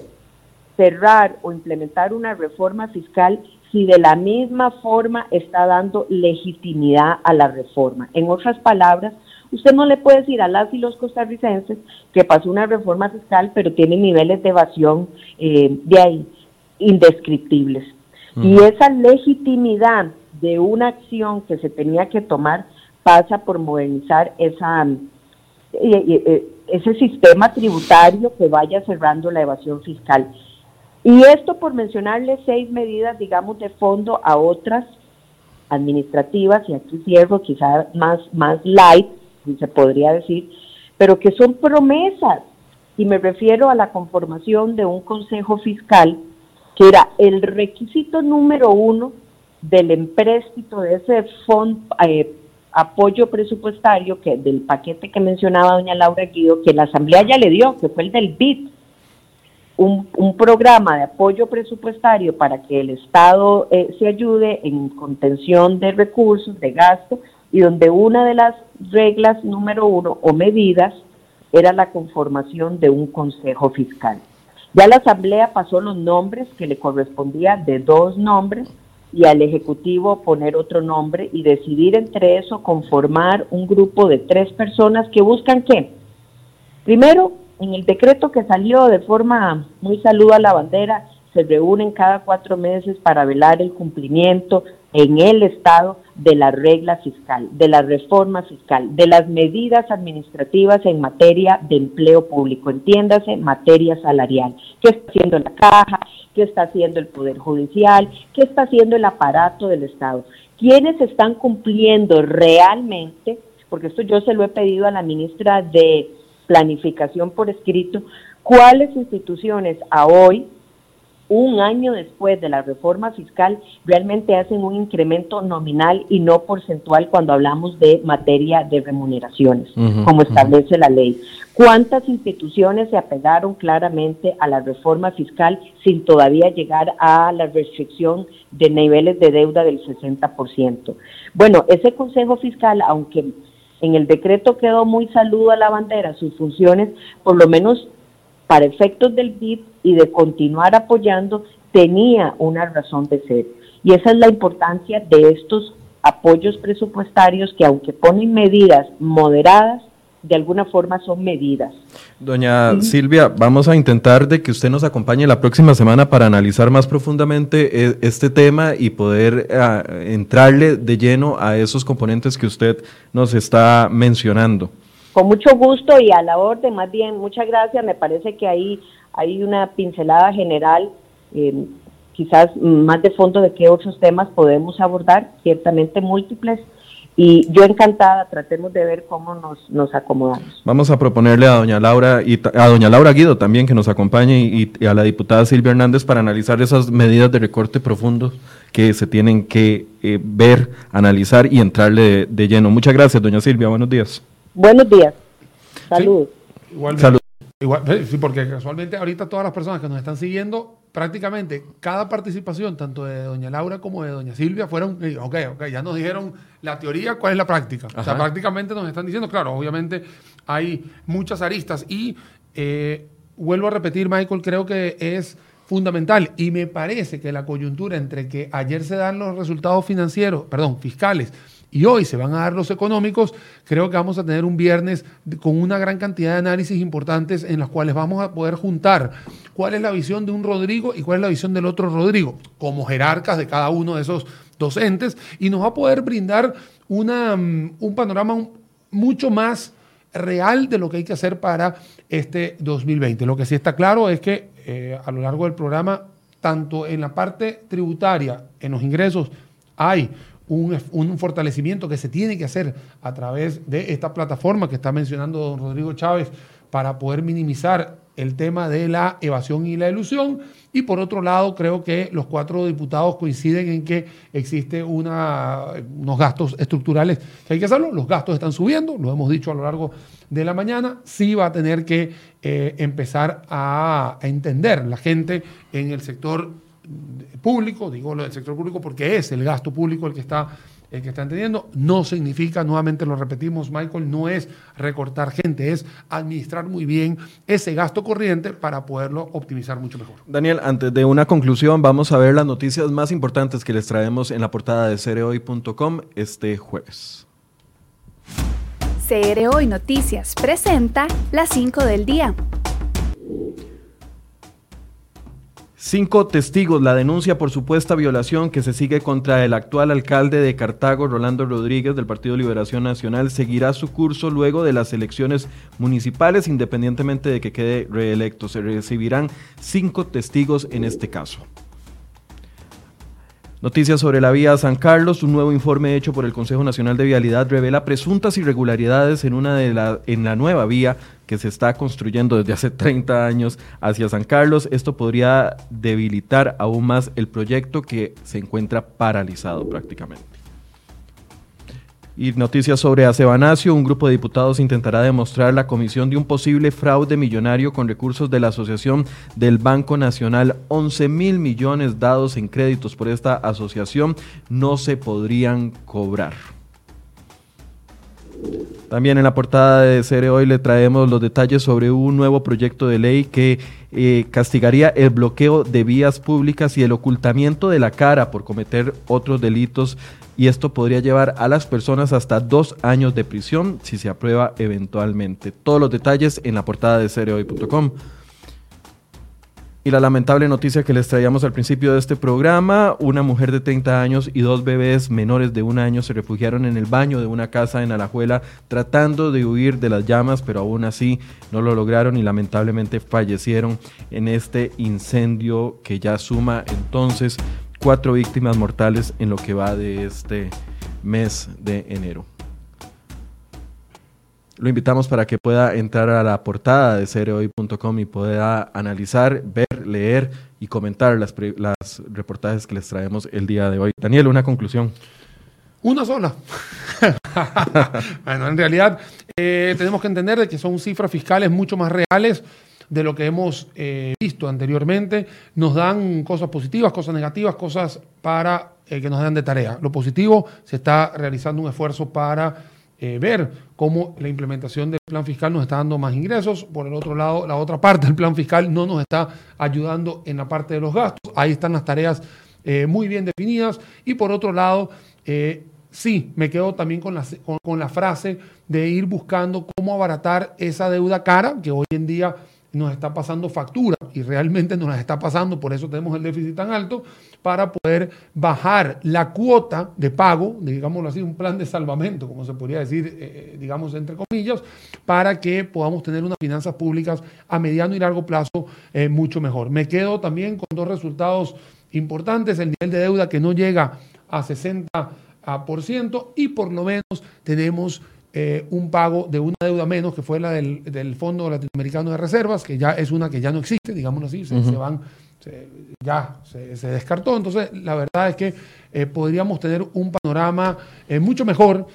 cerrar o implementar una reforma fiscal si de la misma forma está dando legitimidad a la reforma. En otras palabras, Usted no le puede decir a las y los costarricenses que pasó una reforma fiscal, pero tiene niveles de evasión eh, de ahí indescriptibles. Y esa legitimidad de una acción que se tenía que tomar pasa por modernizar esa, eh, eh, ese sistema tributario que vaya cerrando la evasión fiscal. Y esto por mencionarle seis medidas, digamos, de fondo a otras administrativas, y aquí cierro quizás más, más light, se podría decir, pero que son promesas. Y me refiero a la conformación de un consejo fiscal, que era el requisito número uno del empréstito de ese fondo, eh, apoyo presupuestario que del paquete que mencionaba doña Laura Guido, que la Asamblea ya le dio, que fue el del BID, un, un programa de apoyo presupuestario para que el Estado eh, se ayude en contención de recursos, de gasto, y donde una de las reglas número uno o medidas era la conformación de un consejo fiscal. Ya la Asamblea pasó los nombres que le correspondía de dos nombres y al Ejecutivo poner otro nombre y decidir entre eso conformar un grupo de tres personas que buscan qué. Primero, en el decreto que salió de forma muy saluda a la bandera, se reúnen cada cuatro meses para velar el cumplimiento en el Estado de la regla fiscal, de la reforma fiscal, de las medidas administrativas en materia de empleo público, entiéndase, materia salarial. ¿Qué está haciendo la caja? ¿Qué está haciendo el Poder Judicial? ¿Qué está haciendo el aparato del Estado? ¿Quiénes están cumpliendo realmente? Porque esto yo se lo he pedido a la ministra de Planificación por escrito, ¿cuáles instituciones a hoy un año después de la reforma fiscal, realmente hacen un incremento nominal y no porcentual cuando hablamos de materia de remuneraciones, como establece la ley. ¿Cuántas instituciones se apegaron claramente a la reforma fiscal sin todavía llegar a la restricción de niveles de deuda del 60%? Bueno, ese Consejo Fiscal, aunque en el decreto quedó muy saludo a la bandera, sus funciones, por lo menos para efectos del BID y de continuar apoyando, tenía una razón de ser. Y esa es la importancia de estos apoyos presupuestarios que aunque ponen medidas moderadas, de alguna forma son medidas. Doña Silvia, vamos a intentar de que usted nos acompañe la próxima semana para analizar más profundamente eh, este tema y poder eh, entrarle de lleno a esos componentes que usted nos está mencionando. Con mucho gusto y a la orden, más bien, muchas gracias. Me parece que ahí hay una pincelada general, eh, quizás más de fondo de qué otros temas podemos abordar, ciertamente múltiples. y yo encantada, tratemos de ver cómo nos, nos acomodamos. Vamos a proponerle a doña Laura y a doña Laura Guido también que nos acompañe y, a la diputada Silvia Hernández para analizar esas medidas de recorte profundo que se tienen que eh, ver, analizar y entrarle de, lleno. Muchas gracias, doña Silvia. Buenos días. Buenos días. Saludos. Salud. Igual, sí, porque casualmente ahorita todas las personas que nos están siguiendo, prácticamente cada participación, tanto de doña Laura como de doña Silvia, fueron, eh, ok, ok, ya nos dijeron la teoría, cuál es la práctica. O sea, prácticamente nos están diciendo, claro, obviamente hay muchas aristas y eh, vuelvo a repetir, Michael, creo que es fundamental y me parece que la coyuntura entre que ayer se dan los resultados financieros, perdón, fiscales, y hoy se van a dar los económicos, creo que vamos a tener un viernes con una gran cantidad de análisis importantes en los cuales vamos a poder juntar cuál es la visión de un Rodrigo y cuál es la visión del otro Rodrigo, como jerarcas de cada uno de esos docentes, y nos va a poder brindar una, mm, un panorama mucho más real de lo que hay que hacer para este 2020. Lo que sí está claro es que eh, a lo largo del programa, tanto en la parte tributaria, en los ingresos, hay un, fortalecimiento que se tiene que hacer a través de esta plataforma que está mencionando don Rodrigo Chávez para poder minimizar el tema de la evasión y la ilusión. Y por otro lado, creo que los cuatro diputados coinciden en que existe unos gastos estructurales que hay que hacerlo. Los gastos están subiendo, lo hemos dicho a lo largo de la mañana. Sí va a tener que eh, empezar a, a entender la gente en el sector público, digo lo del sector público porque es el gasto público el que está el que está entendiendo, no significa, nuevamente lo repetimos, Michael, no es recortar gente, es administrar muy bien ese gasto corriente para poderlo optimizar mucho mejor. Daniel, antes de una conclusión, vamos a ver las noticias más importantes que les traemos en la portada de cereoy.com este jueves. CR Noticias presenta las 5 del día. Cinco testigos, la denuncia por supuesta violación que se sigue contra el actual alcalde de Cartago, Rolando Rodríguez, del Partido Liberación Nacional, seguirá su curso luego de las elecciones municipales, independientemente de que quede reelecto. Se recibirán cinco testigos en este caso. Noticias sobre la vía San Carlos. Un nuevo informe hecho por el Consejo Nacional de Vialidad revela presuntas irregularidades en, una de la, en la nueva vía que se está construyendo desde hace 30 años hacia San Carlos. Esto podría debilitar aún más el proyecto que se encuentra paralizado prácticamente. Y noticias sobre Acebanacio, un grupo de diputados intentará demostrar la comisión de un posible fraude millonario con recursos de la Asociación del Banco Nacional. 11 mil millones dados en créditos por esta asociación no se podrían cobrar. También en la portada de Cere Hoy le traemos los detalles sobre un nuevo proyecto de ley que eh, castigaría el bloqueo de vías públicas y el ocultamiento de la cara por cometer otros delitos y esto podría llevar a las personas hasta dos años de prisión si se aprueba eventualmente. Todos los detalles en la portada de cereoy.com. Y la lamentable noticia que les traíamos al principio de este programa, una mujer de 30 años y dos bebés menores de un año se refugiaron en el baño de una casa en Alajuela tratando de huir de las llamas, pero aún así no lo lograron y lamentablemente fallecieron en este incendio que ya suma entonces cuatro víctimas mortales en lo que va de este mes de enero. Lo invitamos para que pueda entrar a la portada de cereoy.com y pueda analizar, ver, leer y comentar las, reportajes que les traemos el día de hoy. Daniel, una conclusión. Una sola. bueno, en realidad eh, tenemos que entender que son cifras fiscales mucho más reales de lo que hemos eh, visto anteriormente. Nos dan cosas positivas, cosas negativas, cosas para eh, que nos den de tarea. Lo positivo, se está realizando un esfuerzo para eh, ver cómo la implementación del plan fiscal nos está dando más ingresos. Por el otro lado, la otra parte del plan fiscal no nos está ayudando en la parte de los gastos. Ahí están las tareas muy bien definidas. Y por otro lado, sí, me quedo también con con la frase de ir buscando cómo abaratar esa deuda cara que hoy en día nos está pasando factura y realmente nos las está pasando, por eso tenemos el déficit tan alto, para poder bajar la cuota de pago, digámoslo así, un plan de salvamento, como se podría decir, eh, eh, digamos, entre comillas, para que podamos tener unas finanzas públicas a mediano y largo plazo eh, mucho mejor. Me quedo también con dos resultados importantes, el nivel de deuda que no llega a 60 a por ciento y por lo menos tenemos eh, un pago de una deuda menos, que fue la del, del, Fondo Latinoamericano de Reservas, que ya es una que ya no existe, digámoslo así, se, se van, se, ya se, se, descartó. Entonces, la verdad es que eh, podríamos tener un panorama eh, mucho mejor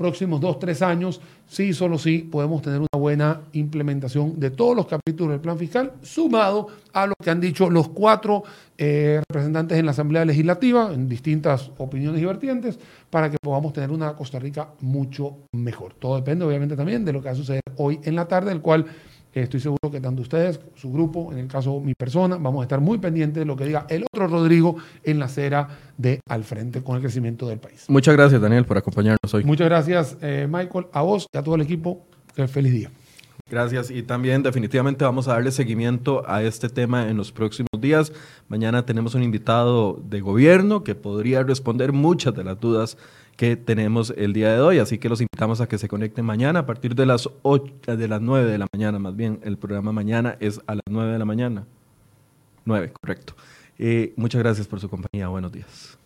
próximos dos, tres años, sí, solo sí, podemos tener una buena implementación de todos los capítulos del plan fiscal, sumado a lo que han dicho los cuatro eh, representantes en la Asamblea Legislativa, en distintas opiniones y vertientes, para que podamos tener una Costa Rica mucho mejor. Todo depende, obviamente, también de lo que va a suceder hoy en la tarde, el cual Estoy seguro que tanto ustedes, su grupo, en el caso mi persona, vamos a estar muy pendientes de lo que diga el otro Rodrigo en la acera de al frente con el crecimiento del país. Muchas gracias, Daniel, por acompañarnos hoy. Muchas gracias, eh, Michael, a vos y a todo el equipo. Feliz día. Gracias y también definitivamente vamos a darle seguimiento a este tema en los próximos días. Mañana tenemos un invitado de gobierno que podría responder muchas de las dudas que tenemos el día de hoy. Así que los invitamos a que se conecten mañana a partir de las 8, de las 9 de la mañana, más bien. El programa mañana es a las 9 de la mañana. 9, correcto. Eh, muchas gracias por su compañía. Buenos días.